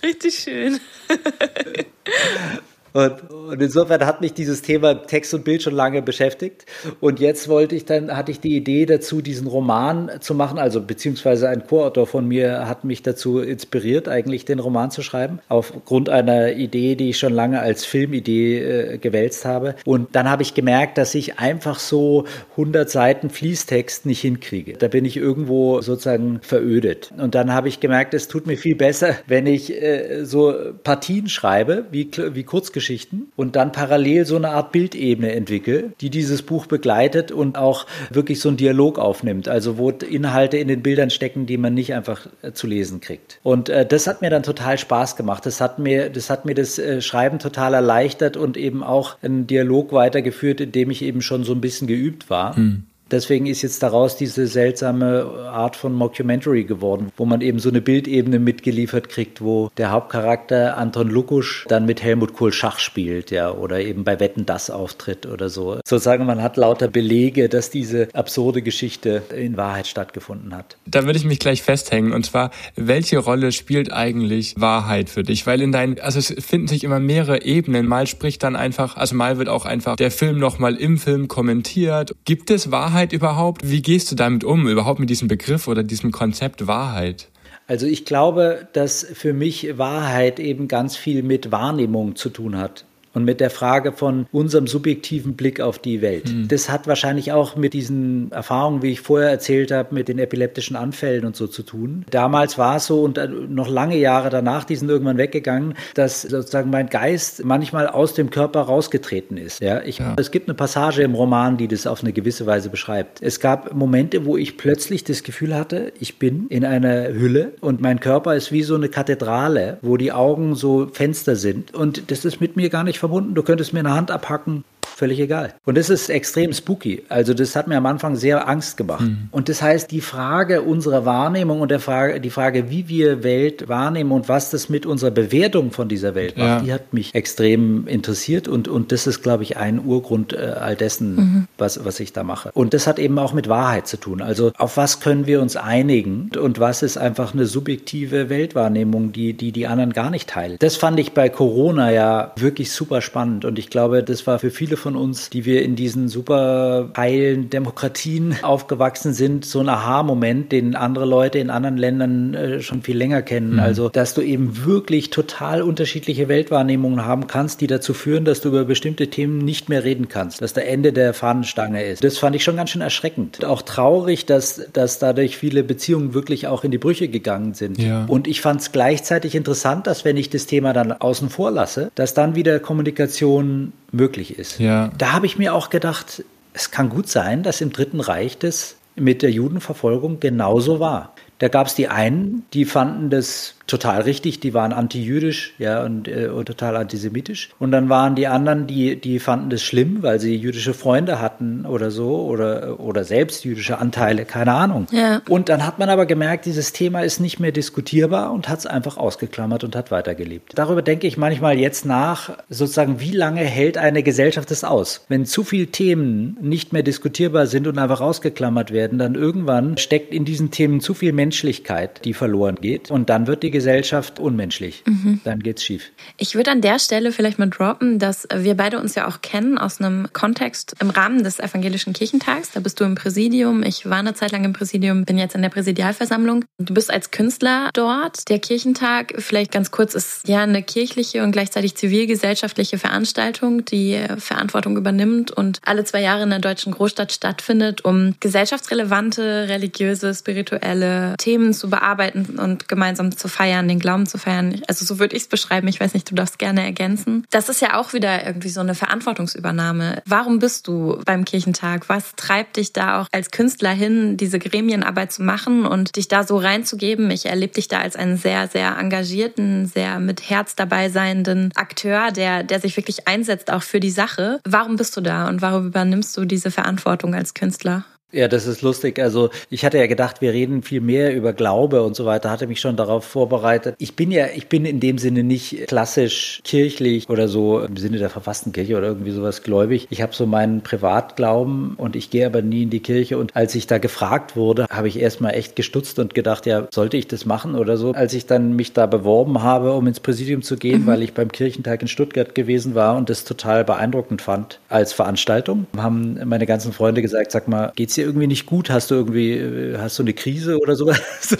richtig schön. Und, und, insofern hat mich dieses Thema Text und Bild schon lange beschäftigt. Und jetzt wollte ich dann, hatte ich die Idee dazu, diesen Roman zu machen, also beziehungsweise ein Co-Autor von mir hat mich dazu inspiriert, eigentlich den Roman zu schreiben, aufgrund einer Idee, die ich schon lange als Filmidee äh, gewälzt habe. Und dann habe ich gemerkt, dass ich einfach so 100 Seiten Fließtext nicht hinkriege. Da bin ich irgendwo sozusagen verödet. Und dann habe ich gemerkt, es tut mir viel besser, wenn ich äh, so Partien schreibe, wie, wie Kurzgeschichten, und dann parallel so eine Art Bildebene entwickle, die dieses Buch begleitet und auch wirklich so einen Dialog aufnimmt. Also wo Inhalte in den Bildern stecken, die man nicht einfach äh, zu lesen kriegt. Und äh, das hat mir dann total Spaß gemacht. Das hat mir das, hat mir das äh, Schreiben total erleichtert und eben auch einen Dialog weitergeführt, in dem ich eben schon so ein bisschen geübt war. Hm. Deswegen ist jetzt daraus diese seltsame Art von Mockumentary geworden, wo man eben so eine Bildebene mitgeliefert kriegt, wo der Hauptcharakter Anton Lukusch dann mit Helmut Kohl Schach spielt, ja, oder eben bei Wetten das auftritt oder so. Sozusagen, man hat lauter Belege, dass diese absurde Geschichte in Wahrheit stattgefunden hat. Da würde ich mich gleich festhängen und zwar, welche Rolle spielt eigentlich Wahrheit für dich? Weil in deinen, also es finden sich immer mehrere Ebenen. Mal spricht dann einfach, also mal wird auch einfach der Film nochmal im Film kommentiert. Gibt es Wahrheit? Wahrheit überhaupt? Wie gehst du damit um, überhaupt mit diesem Begriff oder diesem Konzept Wahrheit? Also ich glaube, dass für mich Wahrheit eben ganz viel mit Wahrnehmung zu tun hat und mit der Frage von unserem subjektiven Blick auf die Welt. Mhm. Das hat wahrscheinlich auch mit diesen Erfahrungen, wie ich vorher erzählt habe, mit den epileptischen Anfällen und so zu tun. Damals war es so und noch lange Jahre danach, die sind irgendwann weggegangen, dass sozusagen mein Geist manchmal aus dem Körper rausgetreten ist. Ja, ich, ja. Es gibt eine Passage im Roman, die das auf eine gewisse Weise beschreibt. Es gab Momente, wo ich plötzlich das Gefühl hatte, ich bin in einer Hülle und mein Körper ist wie so eine Kathedrale, wo die Augen so Fenster sind und das ist mit mir gar nicht verbunden. Du könntest mir eine Hand abhacken völlig egal. Und das ist extrem spooky. Also das hat mir am Anfang sehr Angst gemacht. Mhm. Und das heißt, die Frage unserer Wahrnehmung und der Frage, die Frage, wie wir Welt wahrnehmen und was das mit unserer Bewertung von dieser Welt macht, ja. die hat mich extrem interessiert. Und, und das ist, glaube ich, ein Urgrund äh, all dessen, mhm. was, was ich da mache. Und das hat eben auch mit Wahrheit zu tun. Also auf was können wir uns einigen und was ist einfach eine subjektive Weltwahrnehmung, die die, die anderen gar nicht teilen. Das fand ich bei Corona ja wirklich super spannend. Und ich glaube, das war für viele von uns, die wir in diesen super heilen Demokratien aufgewachsen sind, so ein Aha-Moment, den andere Leute in anderen Ländern äh, schon viel länger kennen. Mhm. Also, dass du eben wirklich total unterschiedliche Weltwahrnehmungen haben kannst, die dazu führen, dass du über bestimmte Themen nicht mehr reden kannst, dass der Ende der Fahnenstange ist. Das fand ich schon ganz schön erschreckend. Auch traurig, dass, dass dadurch viele Beziehungen wirklich auch in die Brüche gegangen sind. Ja. Und ich fand es gleichzeitig interessant, dass wenn ich das Thema dann außen vor lasse, dass dann wieder Kommunikation möglich ist. Ja. Da habe ich mir auch gedacht, es kann gut sein, dass im Dritten Reich das mit der Judenverfolgung genauso war. Da gab es die einen, die fanden das total richtig, die waren anti-jüdisch ja, und, äh, und total antisemitisch. Und dann waren die anderen, die, die fanden das schlimm, weil sie jüdische Freunde hatten oder so oder, oder selbst jüdische Anteile, keine Ahnung. Ja. Und dann hat man aber gemerkt, dieses Thema ist nicht mehr diskutierbar und hat es einfach ausgeklammert und hat weitergelebt. Darüber denke ich manchmal jetzt nach, sozusagen, wie lange hält eine Gesellschaft das aus? Wenn zu viele Themen nicht mehr diskutierbar sind und einfach ausgeklammert werden, dann irgendwann steckt in diesen Themen zu viel Menschlichkeit, die verloren geht. Und dann wird die Gesellschaft unmenschlich. Mhm. Dann geht's schief. Ich würde an der Stelle vielleicht mal droppen, dass wir beide uns ja auch kennen aus einem Kontext im Rahmen des Evangelischen Kirchentags. Da bist du im Präsidium. Ich war eine Zeit lang im Präsidium, bin jetzt in der Präsidialversammlung. Du bist als Künstler dort. Der Kirchentag, vielleicht ganz kurz, ist ja eine kirchliche und gleichzeitig zivilgesellschaftliche Veranstaltung, die Verantwortung übernimmt und alle zwei Jahre in der deutschen Großstadt stattfindet, um gesellschaftsrelevante, religiöse, spirituelle Themen zu bearbeiten und gemeinsam zu feiern feiern, den Glauben zu feiern. Also so würde ich es beschreiben. Ich weiß nicht, du darfst gerne ergänzen. Das ist ja auch wieder irgendwie so eine Verantwortungsübernahme. Warum bist du beim Kirchentag? Was treibt dich da auch als Künstler hin, diese Gremienarbeit zu machen und dich da so reinzugeben? Ich erlebe dich da als einen sehr, sehr engagierten, sehr mit Herz dabei seienden Akteur, der, der sich wirklich einsetzt auch für die Sache. Warum bist du da und warum übernimmst du diese Verantwortung als Künstler? Ja, das ist lustig. Also ich hatte ja gedacht, wir reden viel mehr über Glaube und so weiter, hatte mich schon darauf vorbereitet. Ich bin ja, ich bin in dem Sinne nicht klassisch kirchlich oder so im Sinne der verfassten Kirche oder irgendwie sowas gläubig. Ich habe so meinen Privatglauben und ich gehe aber nie in die Kirche. Und als ich da gefragt wurde, habe ich erstmal echt gestutzt und gedacht, ja, sollte ich das machen oder so. Als ich dann mich da beworben habe, um ins Präsidium zu gehen, mhm. weil ich beim Kirchentag in Stuttgart gewesen war und das total beeindruckend fand als Veranstaltung, haben meine ganzen Freunde gesagt, sag mal, geht's dir irgendwie nicht gut? Hast du irgendwie, äh, hast du eine Krise oder sowas?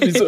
wieso,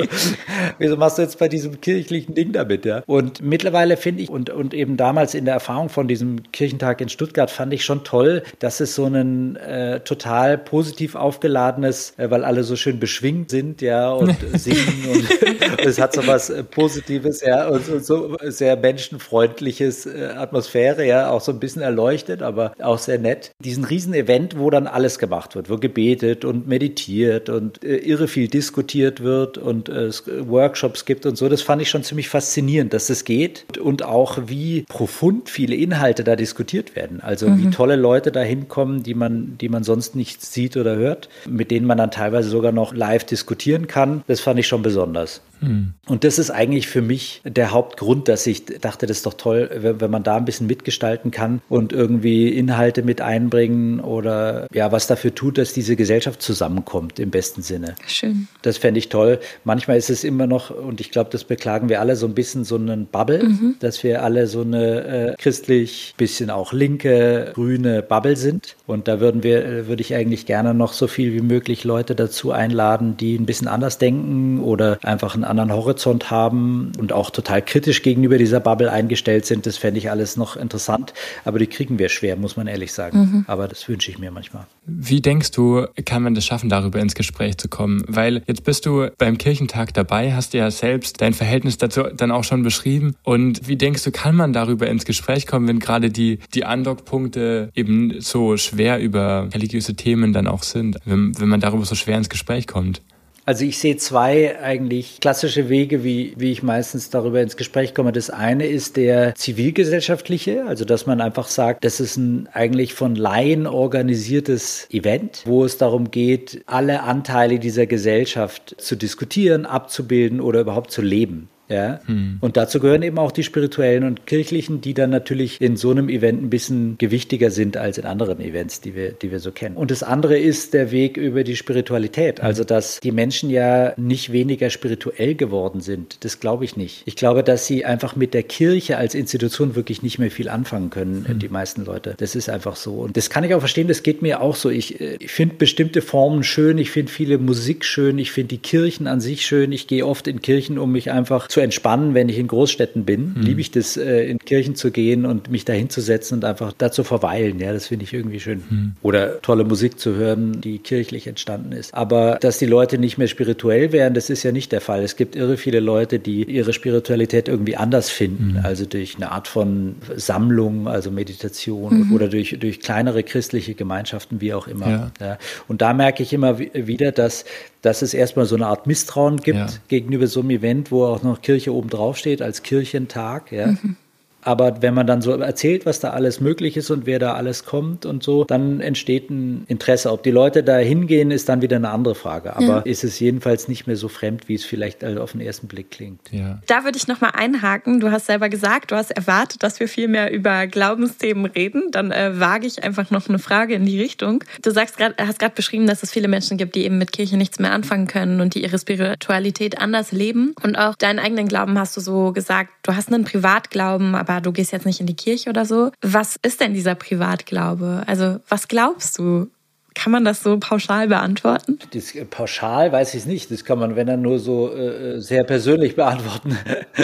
wieso machst du jetzt bei diesem kirchlichen Ding damit, ja? Und mittlerweile finde ich, und, und eben damals in der Erfahrung von diesem Kirchentag in Stuttgart fand ich schon toll, dass es so ein äh, total positiv aufgeladenes, äh, weil alle so schön beschwingt sind, ja, und singen und, es hat so was äh, Positives, ja, und, und so sehr menschenfreundliches äh, Atmosphäre, ja, auch so ein bisschen erleuchtet, aber auch sehr nett. Diesen riesen Event, wo dann alles gemacht wird wird, wo gebetet und meditiert und äh, irre viel diskutiert wird und äh, es Workshops gibt und so. Das fand ich schon ziemlich faszinierend, dass das geht und auch wie profund viele Inhalte da diskutiert werden. Also mhm. wie tolle Leute da hinkommen, die man, die man sonst nicht sieht oder hört, mit denen man dann teilweise sogar noch live diskutieren kann. Das fand ich schon besonders. Mhm. Und das ist eigentlich für mich der Hauptgrund, dass ich dachte, das ist doch toll, wenn, wenn man da ein bisschen mitgestalten kann und irgendwie Inhalte mit einbringen oder ja, was dafür tut, dass diese Gesellschaft zusammenkommt im besten Sinne. Schön. Das fände ich toll. Manchmal ist es immer noch, und ich glaube, das beklagen wir alle, so ein bisschen so einen Bubble, mhm. dass wir alle so eine äh, christlich, bisschen auch linke, grüne Bubble sind. Und da würden wir, äh, würde ich eigentlich gerne noch so viel wie möglich Leute dazu einladen, die ein bisschen anders denken oder einfach einen anderen Horizont haben und auch total kritisch gegenüber dieser Bubble eingestellt sind. Das fände ich alles noch interessant. Aber die kriegen wir schwer, muss man ehrlich sagen. Mhm. Aber das wünsche ich mir manchmal. Wie denkst du, kann man das schaffen, darüber ins Gespräch zu kommen? Weil jetzt bist du beim Kirchentag dabei, hast ja selbst dein Verhältnis dazu dann auch schon beschrieben. Und wie denkst du, kann man darüber ins Gespräch kommen, wenn gerade die, die Andockpunkte eben so schwer über religiöse Themen dann auch sind, wenn, wenn man darüber so schwer ins Gespräch kommt? Also ich sehe zwei eigentlich klassische Wege, wie, wie ich meistens darüber ins Gespräch komme. Das eine ist der zivilgesellschaftliche, also dass man einfach sagt, das ist ein eigentlich von Laien organisiertes Event, wo es darum geht, alle Anteile dieser Gesellschaft zu diskutieren, abzubilden oder überhaupt zu leben. Ja. Hm. Und dazu gehören eben auch die spirituellen und kirchlichen, die dann natürlich in so einem Event ein bisschen gewichtiger sind als in anderen Events, die wir, die wir so kennen. Und das andere ist der Weg über die Spiritualität. Hm. Also, dass die Menschen ja nicht weniger spirituell geworden sind. Das glaube ich nicht. Ich glaube, dass sie einfach mit der Kirche als Institution wirklich nicht mehr viel anfangen können, hm. die meisten Leute. Das ist einfach so. Und das kann ich auch verstehen, das geht mir auch so. Ich, äh, ich finde bestimmte Formen schön, ich finde viele Musik schön, ich finde die Kirchen an sich schön. Ich gehe oft in Kirchen, um mich einfach zu entspannen, wenn ich in Großstädten bin. Mhm. Liebe ich das, äh, in Kirchen zu gehen und mich da hinzusetzen und einfach da zu verweilen. Ja, das finde ich irgendwie schön. Mhm. Oder tolle Musik zu hören, die kirchlich entstanden ist. Aber dass die Leute nicht mehr spirituell wären, das ist ja nicht der Fall. Es gibt irre viele Leute, die ihre Spiritualität irgendwie anders finden. Mhm. Also durch eine Art von Sammlung, also Meditation mhm. oder durch, durch kleinere christliche Gemeinschaften, wie auch immer. Ja. Ja. Und da merke ich immer wieder, dass dass es erstmal so eine Art Misstrauen gibt ja. gegenüber so einem Event, wo auch noch Kirche oben drauf steht als Kirchentag. Ja. Mhm. Aber wenn man dann so erzählt, was da alles möglich ist und wer da alles kommt und so, dann entsteht ein Interesse. Ob die Leute da hingehen, ist dann wieder eine andere Frage. Aber ja. ist es jedenfalls nicht mehr so fremd, wie es vielleicht auf den ersten Blick klingt. Ja. Da würde ich nochmal einhaken. Du hast selber gesagt, du hast erwartet, dass wir viel mehr über Glaubensthemen reden. Dann äh, wage ich einfach noch eine Frage in die Richtung. Du sagst grad, hast gerade beschrieben, dass es viele Menschen gibt, die eben mit Kirche nichts mehr anfangen können und die ihre Spiritualität anders leben. Und auch deinen eigenen Glauben hast du so gesagt, du hast einen Privatglauben, aber aber du gehst jetzt nicht in die Kirche oder so. Was ist denn dieser Privatglaube? Also was glaubst du? Kann man das so pauschal beantworten? Das, äh, pauschal weiß ich es nicht. Das kann man, wenn dann nur so äh, sehr persönlich beantworten.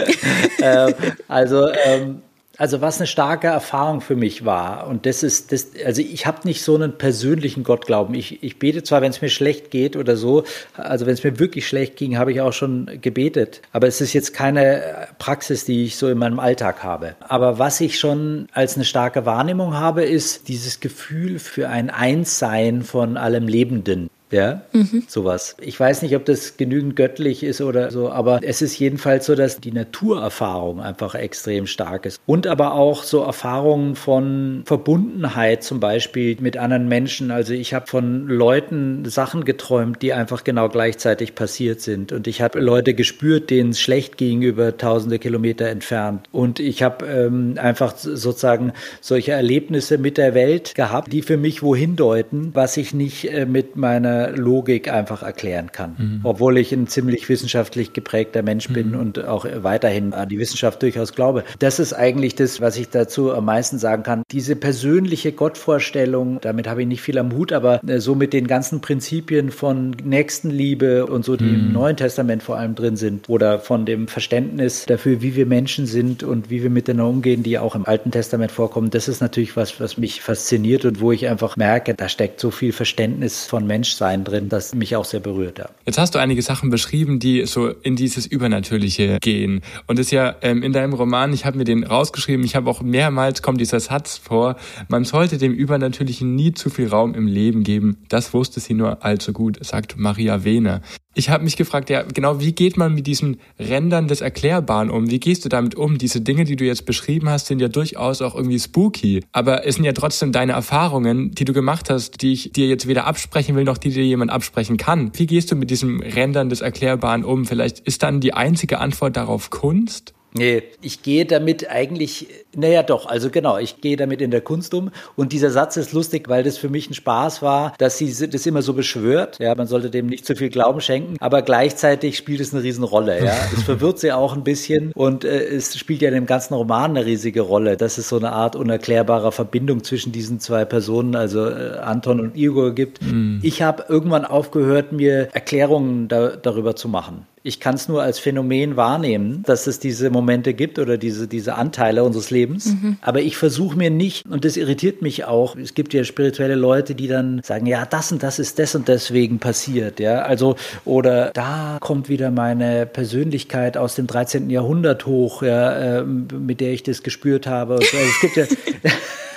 äh, also ähm, also was eine starke Erfahrung für mich war. Und das ist, das, also ich habe nicht so einen persönlichen Gottglauben. Ich, ich bete zwar, wenn es mir schlecht geht oder so, also wenn es mir wirklich schlecht ging, habe ich auch schon gebetet. Aber es ist jetzt keine Praxis, die ich so in meinem Alltag habe. Aber was ich schon als eine starke Wahrnehmung habe, ist dieses Gefühl für ein Einssein von allem Lebenden. Ja, mhm. sowas. Ich weiß nicht, ob das genügend göttlich ist oder so, aber es ist jedenfalls so, dass die Naturerfahrung einfach extrem stark ist. Und aber auch so Erfahrungen von Verbundenheit zum Beispiel mit anderen Menschen. Also ich habe von Leuten Sachen geträumt, die einfach genau gleichzeitig passiert sind. Und ich habe Leute gespürt, denen es schlecht ging über tausende Kilometer entfernt. Und ich habe ähm, einfach sozusagen solche Erlebnisse mit der Welt gehabt, die für mich wohin deuten, was ich nicht äh, mit meiner Logik einfach erklären kann. Mhm. Obwohl ich ein ziemlich wissenschaftlich geprägter Mensch bin mhm. und auch weiterhin an die Wissenschaft durchaus glaube. Das ist eigentlich das, was ich dazu am meisten sagen kann. Diese persönliche Gottvorstellung, damit habe ich nicht viel am Hut, aber äh, so mit den ganzen Prinzipien von Nächstenliebe und so, die mhm. im Neuen Testament vor allem drin sind oder von dem Verständnis dafür, wie wir Menschen sind und wie wir miteinander umgehen, die auch im Alten Testament vorkommen, das ist natürlich was, was mich fasziniert und wo ich einfach merke, da steckt so viel Verständnis von Menschsein drin, das mich auch sehr berührt. Ja. Jetzt hast du einige Sachen beschrieben, die so in dieses Übernatürliche gehen. Und das ist ja ähm, in deinem Roman, ich habe mir den rausgeschrieben, ich habe auch mehrmals kommt dieser Satz vor, man sollte dem Übernatürlichen nie zu viel Raum im Leben geben. Das wusste sie nur allzu gut, sagt Maria Wehner. Ich habe mich gefragt, ja, genau, wie geht man mit diesen Rändern des Erklärbaren um? Wie gehst du damit um? Diese Dinge, die du jetzt beschrieben hast, sind ja durchaus auch irgendwie spooky. Aber es sind ja trotzdem deine Erfahrungen, die du gemacht hast, die ich dir jetzt weder absprechen will, noch die dir jemand absprechen kann. Wie gehst du mit diesen Rändern des Erklärbaren um? Vielleicht ist dann die einzige Antwort darauf Kunst? Nee, ich gehe damit eigentlich, naja doch, also genau, ich gehe damit in der Kunst um. Und dieser Satz ist lustig, weil das für mich ein Spaß war, dass sie das immer so beschwört. Ja, man sollte dem nicht zu viel Glauben schenken, aber gleichzeitig spielt es eine Riesenrolle. Ja, es verwirrt sie auch ein bisschen und äh, es spielt ja in dem ganzen Roman eine riesige Rolle. Dass es so eine Art unerklärbarer Verbindung zwischen diesen zwei Personen, also äh, Anton und Igor gibt. Mhm. Ich habe irgendwann aufgehört, mir Erklärungen da, darüber zu machen. Ich kann es nur als Phänomen wahrnehmen, dass es diese Momente gibt oder diese, diese Anteile unseres Lebens. Mhm. Aber ich versuche mir nicht, und das irritiert mich auch, es gibt ja spirituelle Leute, die dann sagen, ja, das und das ist des und deswegen passiert. Ja, also, oder da kommt wieder meine Persönlichkeit aus dem 13. Jahrhundert hoch, ja, äh, mit der ich das gespürt habe. Also, es gibt ja.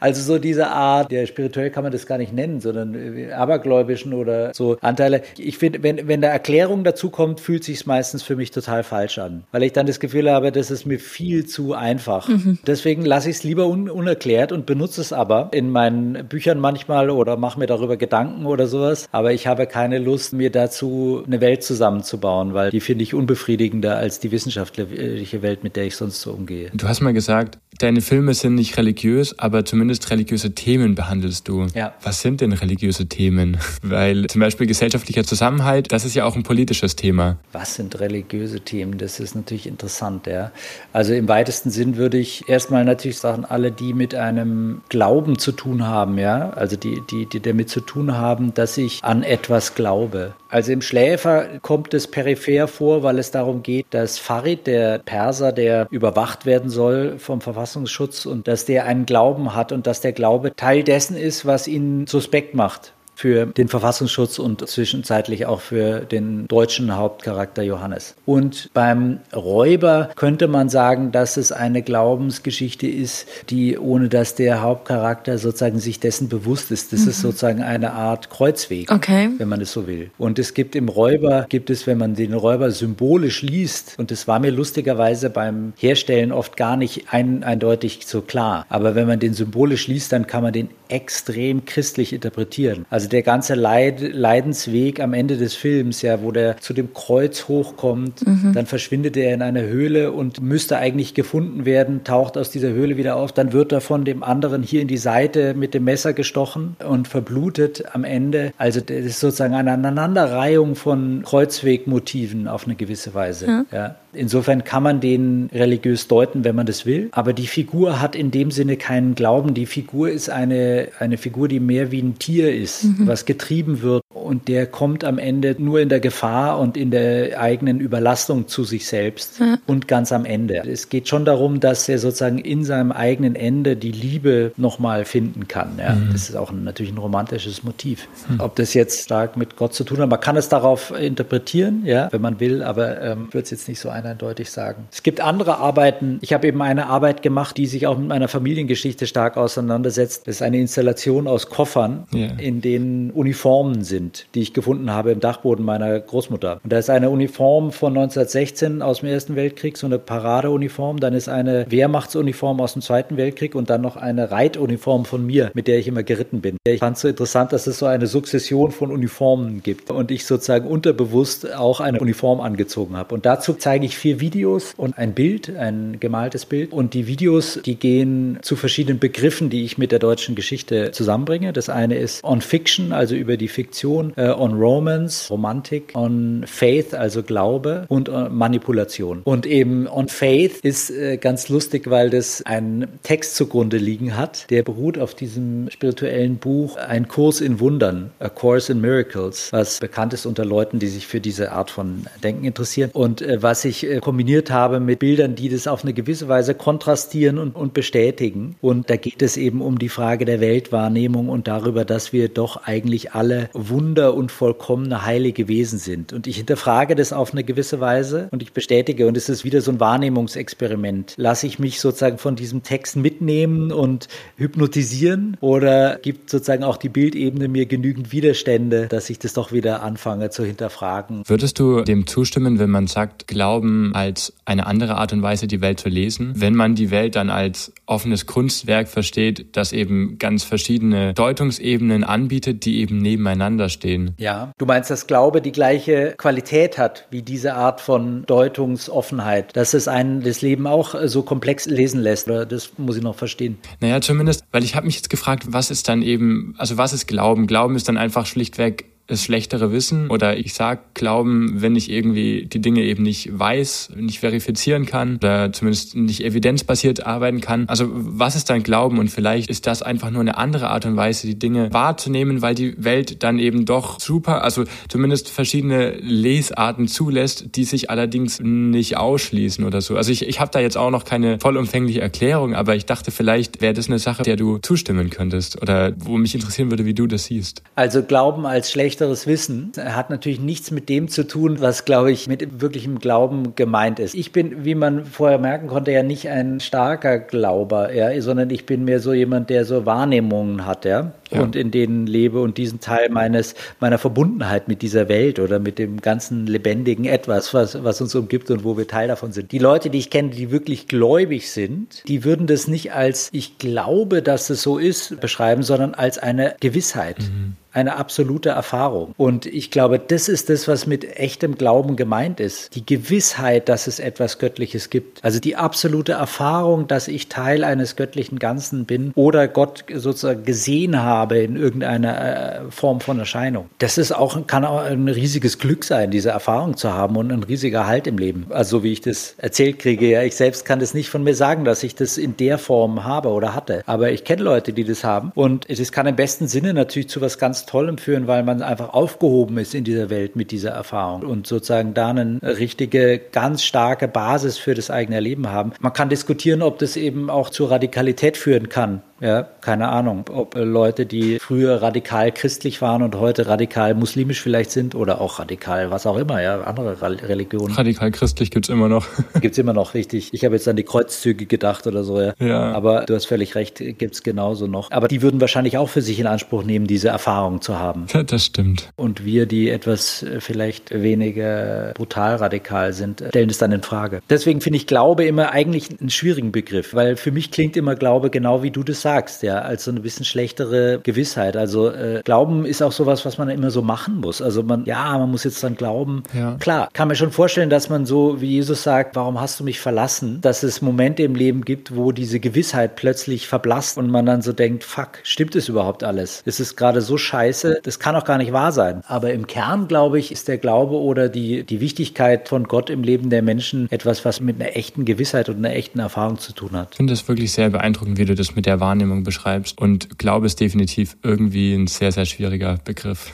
Also so diese Art, der spirituell kann man das gar nicht nennen, sondern äh, abergläubischen oder so Anteile. Ich finde, wenn, wenn da Erklärung dazu kommt, fühlt sich meistens für mich total falsch an, weil ich dann das Gefühl habe, das ist mir viel zu einfach. Mhm. Deswegen lasse ich es lieber un unerklärt und benutze es aber in meinen Büchern manchmal oder mache mir darüber Gedanken oder sowas. Aber ich habe keine Lust, mir dazu eine Welt zusammenzubauen, weil die finde ich unbefriedigender als die wissenschaftliche Welt, mit der ich sonst so umgehe. Du hast mal gesagt, deine Filme sind nicht religiös, aber zumindest religiöse Themen behandelst du. Ja. Was sind denn religiöse Themen? Weil zum Beispiel gesellschaftlicher Zusammenhalt, das ist ja auch ein politisches Thema. Was sind religiöse Themen? Das ist natürlich interessant, ja. Also im weitesten Sinn würde ich erstmal natürlich sagen, alle, die mit einem Glauben zu tun haben, ja. Also die, die, die damit zu tun haben, dass ich an etwas glaube. Also im Schläfer kommt es peripher vor, weil es darum geht, dass Farid, der Perser, der überwacht werden soll vom Verfassungsschutz und dass der einen Glauben hat und dass der Glaube Teil dessen ist, was ihn suspekt macht für den Verfassungsschutz und zwischenzeitlich auch für den deutschen Hauptcharakter Johannes. Und beim Räuber könnte man sagen, dass es eine Glaubensgeschichte ist, die ohne dass der Hauptcharakter sozusagen sich dessen bewusst ist. Das mhm. ist sozusagen eine Art Kreuzweg, okay. wenn man es so will. Und es gibt im Räuber, gibt es, wenn man den Räuber symbolisch liest, und das war mir lustigerweise beim Herstellen oft gar nicht ein, eindeutig so klar, aber wenn man den symbolisch liest, dann kann man den extrem christlich interpretieren. Also der ganze Leid, Leidensweg am Ende des Films, ja, wo der zu dem Kreuz hochkommt, mhm. dann verschwindet er in einer Höhle und müsste eigentlich gefunden werden, taucht aus dieser Höhle wieder auf, dann wird er von dem anderen hier in die Seite mit dem Messer gestochen und verblutet am Ende. Also das ist sozusagen eine Aneinanderreihung von Kreuzwegmotiven auf eine gewisse Weise. Ja. ja. Insofern kann man den religiös deuten, wenn man das will. Aber die Figur hat in dem Sinne keinen Glauben. Die Figur ist eine, eine Figur, die mehr wie ein Tier ist, mhm. was getrieben wird. Und der kommt am Ende nur in der Gefahr und in der eigenen Überlastung zu sich selbst ja. und ganz am Ende. Es geht schon darum, dass er sozusagen in seinem eigenen Ende die Liebe nochmal finden kann. Ja. Mhm. Das ist auch ein, natürlich ein romantisches Motiv. Mhm. Ob das jetzt stark mit Gott zu tun hat, man kann es darauf interpretieren, ja, wenn man will, aber ähm, wird es jetzt nicht so ein eindeutig sagen. Es gibt andere Arbeiten. Ich habe eben eine Arbeit gemacht, die sich auch mit meiner Familiengeschichte stark auseinandersetzt. Das ist eine Installation aus Koffern, yeah. in denen Uniformen sind. die ich gefunden habe im Dachboden meiner Großmutter. Und da ist eine Uniform von 1916 aus dem Ersten Weltkrieg, so eine Paradeuniform. Dann ist eine Wehrmachtsuniform aus dem Zweiten Weltkrieg und dann noch eine Reituniform von mir, mit der ich immer geritten bin. Ich fand es so interessant, dass es so eine Sukzession von Uniformen gibt und ich sozusagen unterbewusst auch eine Uniform angezogen habe. Und dazu zeige ich vier Videos und ein Bild, ein gemaltes Bild. Und die Videos, die gehen zu verschiedenen Begriffen, die ich mit der deutschen Geschichte zusammenbringe. Das eine ist on Fiction, also über die Fiktion, äh, on Romance, Romantik, on Faith, also Glaube und äh, Manipulation. Und eben on Faith ist äh, ganz lustig, weil das einen Text zugrunde liegen hat, der beruht auf diesem spirituellen Buch Ein Kurs in Wundern, A Course in Miracles, was bekannt ist unter Leuten, die sich für diese Art von Denken interessieren und äh, was ich äh, kombiniert habe mit Bildern, die das auf eine gewisse Weise kontrastieren und, und bestätigen. Und da geht es eben um die Frage der Weltwahrnehmung und darüber, dass wir doch eigentlich alle Wunder und vollkommene heilige Wesen sind. Und ich hinterfrage das auf eine gewisse Weise und ich bestätige, und es ist wieder so ein Wahrnehmungsexperiment. Lasse ich mich sozusagen von diesem Text mitnehmen und hypnotisieren oder gibt sozusagen auch die Bildebene mir genügend Widerstände, dass ich das doch wieder anfange zu hinterfragen? Würdest du dem zustimmen, wenn man sagt, Glauben als eine andere Art und Weise, die Welt zu lesen, wenn man die Welt dann als offenes Kunstwerk versteht, das eben ganz verschiedene Deutungsebenen anbietet, die eben nebeneinander stehen? Ja, du meinst, dass Glaube die gleiche Qualität hat wie diese Art von Deutungsoffenheit, dass es einen das Leben auch so komplex lesen lässt, oder das muss ich noch verstehen? Naja, zumindest, weil ich habe mich jetzt gefragt, was ist dann eben, also was ist Glauben? Glauben ist dann einfach schlichtweg das schlechtere Wissen oder ich sag Glauben, wenn ich irgendwie die Dinge eben nicht weiß, nicht verifizieren kann oder zumindest nicht evidenzbasiert arbeiten kann. Also was ist dann Glauben und vielleicht ist das einfach nur eine andere Art und Weise, die Dinge wahrzunehmen, weil die Welt dann eben doch super, also zumindest verschiedene Lesarten zulässt, die sich allerdings nicht ausschließen oder so. Also ich, ich habe da jetzt auch noch keine vollumfängliche Erklärung, aber ich dachte, vielleicht wäre das eine Sache, der du zustimmen könntest oder wo mich interessieren würde, wie du das siehst. Also Glauben als schlecht schlechteres Wissen hat natürlich nichts mit dem zu tun, was, glaube ich, mit wirklichem Glauben gemeint ist. Ich bin, wie man vorher merken konnte, ja nicht ein starker Glauber, ja, sondern ich bin mehr so jemand, der so Wahrnehmungen hat, ja, ja. und in denen lebe und diesen Teil meines, meiner Verbundenheit mit dieser Welt oder mit dem ganzen lebendigen Etwas, was, was uns umgibt und wo wir Teil davon sind. Die Leute, die ich kenne, die wirklich gläubig sind, die würden das nicht als ich glaube, dass es so ist beschreiben, sondern als eine Gewissheit. Mhm eine absolute Erfahrung. Und ich glaube, das ist das, was mit echtem Glauben gemeint ist. Die Gewissheit, dass es etwas Göttliches gibt. Also die absolute Erfahrung, dass ich Teil eines göttlichen Ganzen bin oder Gott sozusagen gesehen habe in irgendeiner äh, Form von Erscheinung. Das ist auch, kann auch ein riesiges Glück sein, diese Erfahrung zu haben und ein riesiger Halt im Leben. Also so wie ich das erzählt kriege, ja, ich selbst kann das nicht von mir sagen, dass ich das in der Form habe oder hatte. Aber ich kenne Leute, die das haben und es kann im besten Sinne natürlich zu was ganz Tollem führen, weil man einfach aufgehoben ist in dieser Welt mit dieser Erfahrung und sozusagen da eine richtige, ganz starke Basis für das eigene Leben haben. Man kann diskutieren, ob das eben auch zur Radikalität führen kann. Ja, keine Ahnung, ob Leute, die früher radikal christlich waren und heute radikal muslimisch vielleicht sind oder auch radikal, was auch immer, ja, andere Religionen. Radikal christlich gibt's immer noch. gibt's immer noch, richtig. Ich habe jetzt an die Kreuzzüge gedacht oder so, ja. ja. Aber du hast völlig recht, gibt's genauso noch. Aber die würden wahrscheinlich auch für sich in Anspruch nehmen, diese Erfahrung zu haben. Ja, das stimmt. Und wir, die etwas äh, vielleicht weniger brutal radikal sind, stellen es dann in Frage. Deswegen finde ich Glaube immer eigentlich einen schwierigen Begriff, weil für mich klingt immer Glaube genau wie du das sagst sagst, ja, als so eine bisschen schlechtere Gewissheit. Also äh, Glauben ist auch sowas, was man immer so machen muss. Also man, ja, man muss jetzt dann glauben. Ja. Klar, kann mir schon vorstellen, dass man so, wie Jesus sagt, warum hast du mich verlassen, dass es Momente im Leben gibt, wo diese Gewissheit plötzlich verblasst und man dann so denkt, fuck, stimmt es überhaupt alles? Es ist gerade so scheiße, das kann auch gar nicht wahr sein. Aber im Kern, glaube ich, ist der Glaube oder die, die Wichtigkeit von Gott im Leben der Menschen etwas, was mit einer echten Gewissheit und einer echten Erfahrung zu tun hat. Ich finde das wirklich sehr beeindruckend, wie du das mit der Wahrnehmung Wahrnehmung beschreibst. Und Glaube ist definitiv irgendwie ein sehr, sehr schwieriger Begriff.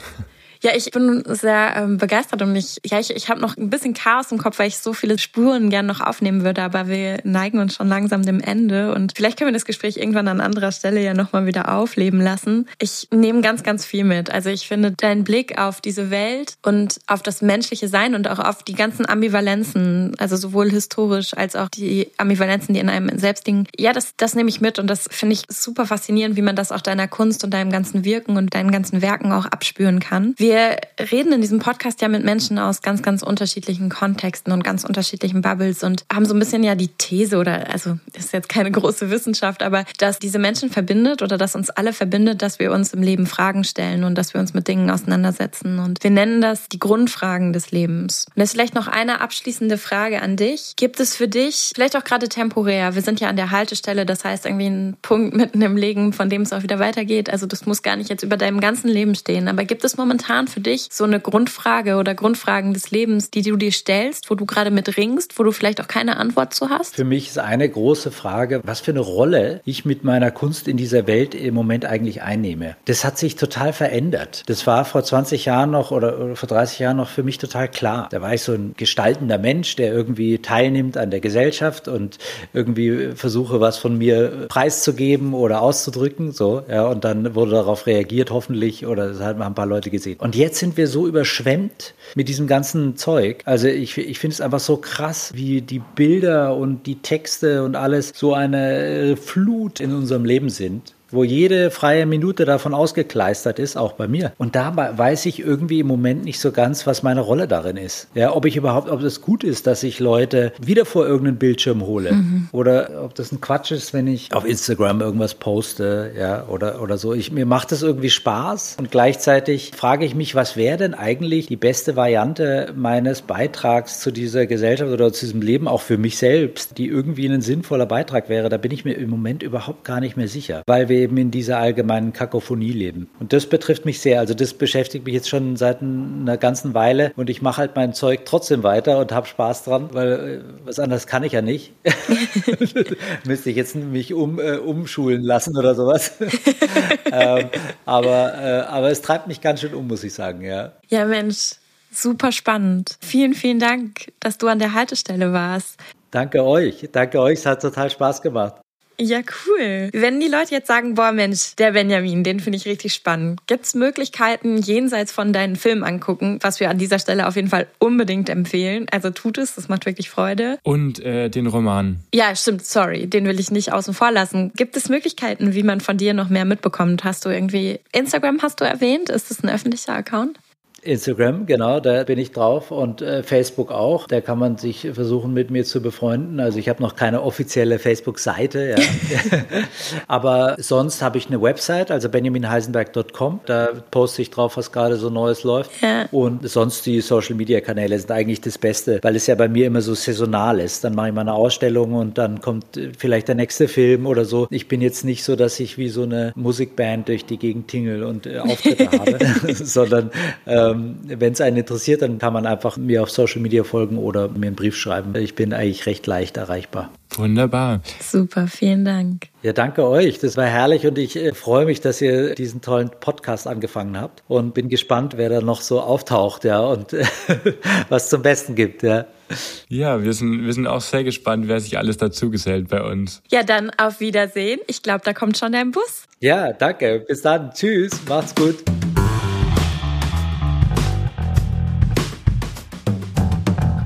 Ja, ich bin sehr ähm, begeistert und ich, ja, ich, ich habe noch ein bisschen Chaos im Kopf, weil ich so viele Spuren gerne noch aufnehmen würde, aber wir neigen uns schon langsam dem Ende und vielleicht können wir das Gespräch irgendwann an anderer Stelle ja nochmal wieder aufleben lassen. Ich nehme ganz, ganz viel mit. Also ich finde dein Blick auf diese Welt und auf das menschliche Sein und auch auf die ganzen Ambivalenzen, also sowohl historisch als auch die Ambivalenzen, die in einem selbst liegen, ja, das, das nehme ich mit und das finde ich super faszinierend, wie man das auch deiner Kunst und deinem ganzen Wirken und deinen ganzen Werken auch abspüren kann. Wir Wir reden in diesem Podcast ja mit Menschen aus ganz, ganz unterschiedlichen Kontexten und ganz unterschiedlichen Bubbles und haben so ein bisschen ja die These oder, also ist jetzt keine große Wissenschaft, aber dass diese Menschen verbindet oder dass uns alle verbindet, dass wir uns im Leben Fragen stellen und dass wir uns mit Dingen auseinandersetzen. Und wir nennen das die Grundfragen des Lebens. Und jetzt vielleicht noch eine abschließende Frage an dich. Gibt es für dich, vielleicht auch gerade temporär, wir sind ja an der Haltestelle, das heißt irgendwie ein Punkt mitten im Leben, von dem es auch wieder weitergeht. Also das muss gar nicht jetzt über deinem ganzen Leben stehen. Aber gibt es momentan für dich so eine Grundfrage oder Grundfragen des Lebens, die du dir stellst, wo du gerade mit ringst, wo du vielleicht auch keine Antwort zu hast? Für mich ist eine große Frage, was für eine Rolle ich mit meiner Kunst in dieser Welt im Moment eigentlich einnehme. Das hat sich total verändert. Das war vor 20 Jahren noch oder vor 30 Jahren noch für mich total klar. Da war ich so ein gestaltender Mensch, der irgendwie teilnimmt an der Gesellschaft und irgendwie versuche, was von mir preiszugeben oder auszudrücken. So, ja, und dann wurde darauf reagiert, hoffentlich, oder das haben ein paar Leute gesehen. Und jetzt sind wir so überschwemmt mit diesem ganzen Zeug. Also ich, ich finde es einfach so krass, wie die Bilder und die Texte und alles so eine Flut in unserem Leben sind wo jede freie Minute davon ausgekleistert ist, auch bei mir. Und da weiß ich irgendwie im Moment nicht so ganz, was meine Rolle darin ist. Ja, ob ich überhaupt, ob es gut ist, dass ich Leute wieder vor irgendeinen Bildschirm hole. Mhm. Oder ob das ein Quatsch ist, wenn ich auf Instagram irgendwas poste, ja, oder, oder so. Ich, mir macht das irgendwie Spaß und gleichzeitig frage ich mich, was wäre denn eigentlich die beste Variante meines Beitrags zu dieser Gesellschaft oder zu diesem Leben, auch für mich selbst, die irgendwie ein sinnvoller Beitrag wäre. Da bin ich mir im Moment überhaupt gar nicht mehr sicher, weil wir eben in dieser allgemeinen Kakophonie leben. Und das betrifft mich sehr. Also das beschäftigt mich jetzt schon seit einer ganzen Weile und ich mache halt mein Zeug trotzdem weiter und habe Spaß dran, weil äh, was anderes kann ich ja nicht. Müsste ich jetzt mich um, äh, umschulen lassen oder sowas. ähm, aber, äh, aber es treibt mich ganz schön um, muss ich sagen, ja. Ja, Mensch. Super spannend. Vielen, vielen Dank, dass du an der Haltestelle warst. Danke euch. Danke euch. Es hat total Spaß gemacht. Ja, cool. Wenn die Leute jetzt sagen, boah Mensch, der Benjamin, den finde ich richtig spannend. Gibt es Möglichkeiten jenseits von deinen Filmen angucken, was wir an dieser Stelle auf jeden Fall unbedingt empfehlen? Also tut es, das macht wirklich Freude. Und äh, den Roman. Ja, stimmt, sorry, den will ich nicht außen vor lassen. Gibt es Möglichkeiten, wie man von dir noch mehr mitbekommt? Hast du irgendwie Instagram hast du erwähnt? Ist das ein öffentlicher Account? Instagram, genau, da bin ich drauf und äh, Facebook auch. Da kann man sich versuchen, mit mir zu befreunden. Also ich habe noch keine offizielle Facebook-Seite, ja. aber sonst habe ich eine Website, also benjaminheisenberg.com. Da poste ich drauf, was gerade so Neues läuft. Ja. Und sonst die Social-Media-Kanäle sind eigentlich das Beste, weil es ja bei mir immer so saisonal ist. Dann mache ich mal eine Ausstellung und dann kommt äh, vielleicht der nächste Film oder so. Ich bin jetzt nicht so, dass ich wie so eine Musikband durch die Gegend tingel und äh, Auftritte habe, sondern äh, ähm, wenn es einen interessiert, dann kann man einfach mir auf Social Media folgen oder mir einen Brief schreiben. Ich bin eigentlich recht leicht erreichbar. Wunderbar. Super, vielen Dank. Ja, danke euch. Das war herrlich und ich äh, freue mich, dass ihr diesen tollen Podcast angefangen habt und bin gespannt, wer da noch so auftaucht, ja, und was zum Besten gibt, ja. Ja, wir sind, wir sind auch sehr gespannt, wer sich alles dazu gesellt bei uns. Ja, dann auf Wiedersehen. Ich glaube, da kommt schon dein Bus. Ja, danke. Bis dann. Tschüss. Macht's gut.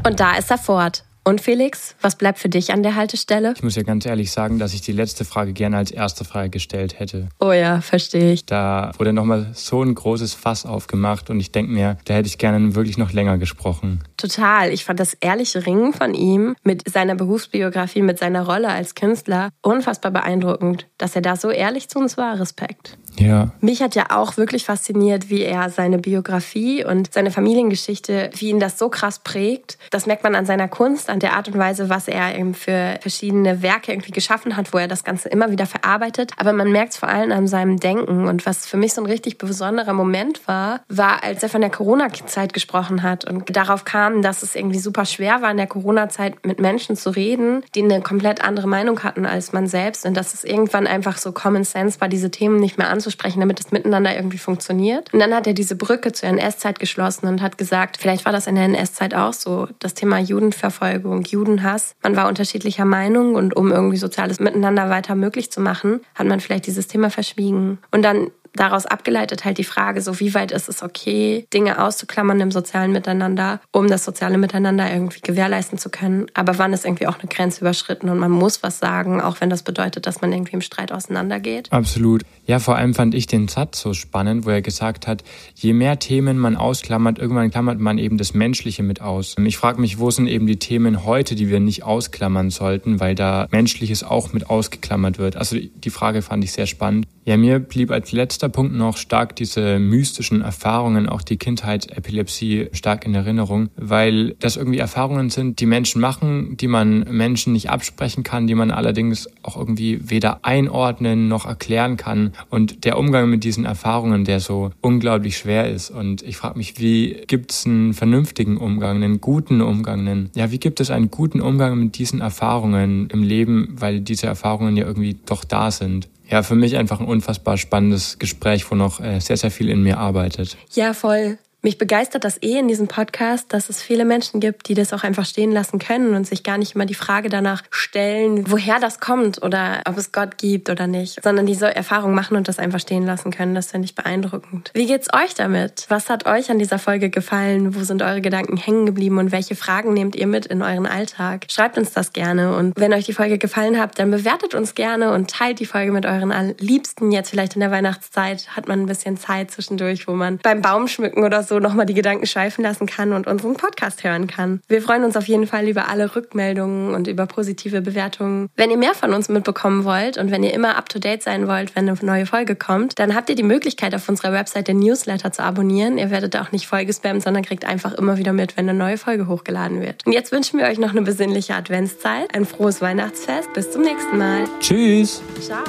Und da ist er fort. Und Felix, was bleibt für dich an der Haltestelle? Ich muss ja ganz ehrlich sagen, dass ich die letzte Frage gerne als erste Frage gestellt hätte. Oh ja, verstehe ich. Da wurde nochmal so ein großes Fass aufgemacht und ich denke mir, da hätte ich gerne wirklich noch länger gesprochen. Total. Ich fand das ehrliche Ringen von ihm mit seiner Berufsbiografie, mit seiner Rolle als Künstler unfassbar beeindruckend, dass er da so ehrlich zu uns war. Respekt. Ja. Mich hat ja auch wirklich fasziniert, wie er seine Biografie und seine Familiengeschichte, wie ihn das so krass prägt. Das merkt man an seiner Kunst, an der Art und Weise, was er eben für verschiedene Werke irgendwie geschaffen hat, wo er das Ganze immer wieder verarbeitet. Aber man merkt es vor allem an seinem Denken. Und was für mich so ein richtig besonderer Moment war, war, als er von der Corona-Zeit gesprochen hat und darauf kam, dass es irgendwie super schwer war, in der Corona-Zeit mit Menschen zu reden, die eine komplett andere Meinung hatten als man selbst. Und dass es irgendwann einfach so Common Sense war, diese Themen nicht mehr anzuschauen anzusprechen, damit es miteinander irgendwie funktioniert. Und dann hat er diese Brücke zur NS-Zeit geschlossen und hat gesagt, vielleicht war das in der NS-Zeit auch so, das Thema Judenverfolgung, Judenhass. Man war unterschiedlicher Meinung und um irgendwie soziales Miteinander weiter möglich zu machen, hat man vielleicht dieses Thema verschwiegen. Und dann daraus abgeleitet halt die Frage, so wie weit ist es okay, Dinge auszuklammern im sozialen Miteinander, um das soziale Miteinander irgendwie gewährleisten zu können. Aber wann ist irgendwie auch eine Grenze überschritten und man muss was sagen, auch wenn das bedeutet, dass man irgendwie im Streit auseinandergeht? Absolut. Ja, vor allem fand ich den Satz so spannend, wo er gesagt hat, je mehr Themen man ausklammert, irgendwann klammert man eben das Menschliche mit aus. Ich frage mich, wo sind eben die Themen heute, die wir nicht ausklammern sollten, weil da Menschliches auch mit ausgeklammert wird. Also die Frage fand ich sehr spannend. Ja, mir blieb als letzter Punkt noch stark diese mystischen Erfahrungen, auch die Kindheitsepilepsie stark in Erinnerung, weil das irgendwie Erfahrungen sind, die Menschen machen, die man Menschen nicht absprechen kann, die man allerdings auch irgendwie weder einordnen noch erklären kann. Und der Umgang mit diesen Erfahrungen, der so unglaublich schwer ist. Und ich frage mich, wie gibt es einen vernünftigen Umgang, einen guten Umgang, einen, ja, wie gibt es einen guten Umgang mit diesen Erfahrungen im Leben, weil diese Erfahrungen ja irgendwie doch da sind? Ja, für mich einfach ein unfassbar spannendes Gespräch, wo noch äh, sehr, sehr viel in mir arbeitet. Ja, voll. Mich begeistert das eh in diesem Podcast, dass es viele Menschen gibt, die das auch einfach stehen lassen können und sich gar nicht immer die Frage danach stellen, woher das kommt oder ob es Gott gibt oder nicht, sondern diese Erfahrung machen und das einfach stehen lassen können. Das finde ich beeindruckend. Wie geht's euch damit? Was hat euch an dieser Folge gefallen? Wo sind eure Gedanken hängen geblieben und welche Fragen nehmt ihr mit in euren Alltag? Schreibt uns das gerne und wenn euch die Folge gefallen hat, dann bewertet uns gerne und teilt die Folge mit euren Liebsten. Jetzt vielleicht in der Weihnachtszeit hat man ein bisschen Zeit zwischendurch, wo man beim Baumschmücken oder so nochmal die Gedanken schweifen lassen kann und unseren Podcast hören kann. Wir freuen uns auf jeden Fall über alle Rückmeldungen und über positive Bewertungen. Wenn ihr mehr von uns mitbekommen wollt und wenn ihr immer up-to-date sein wollt, wenn eine neue Folge kommt, dann habt ihr die Möglichkeit, auf unserer Website den Newsletter zu abonnieren. Ihr werdet auch nicht vollgespammt, sondern kriegt einfach immer wieder mit, wenn eine neue Folge hochgeladen wird. Und jetzt wünschen wir euch noch eine besinnliche Adventszeit, ein frohes Weihnachtsfest. Bis zum nächsten Mal. Tschüss. Ciao.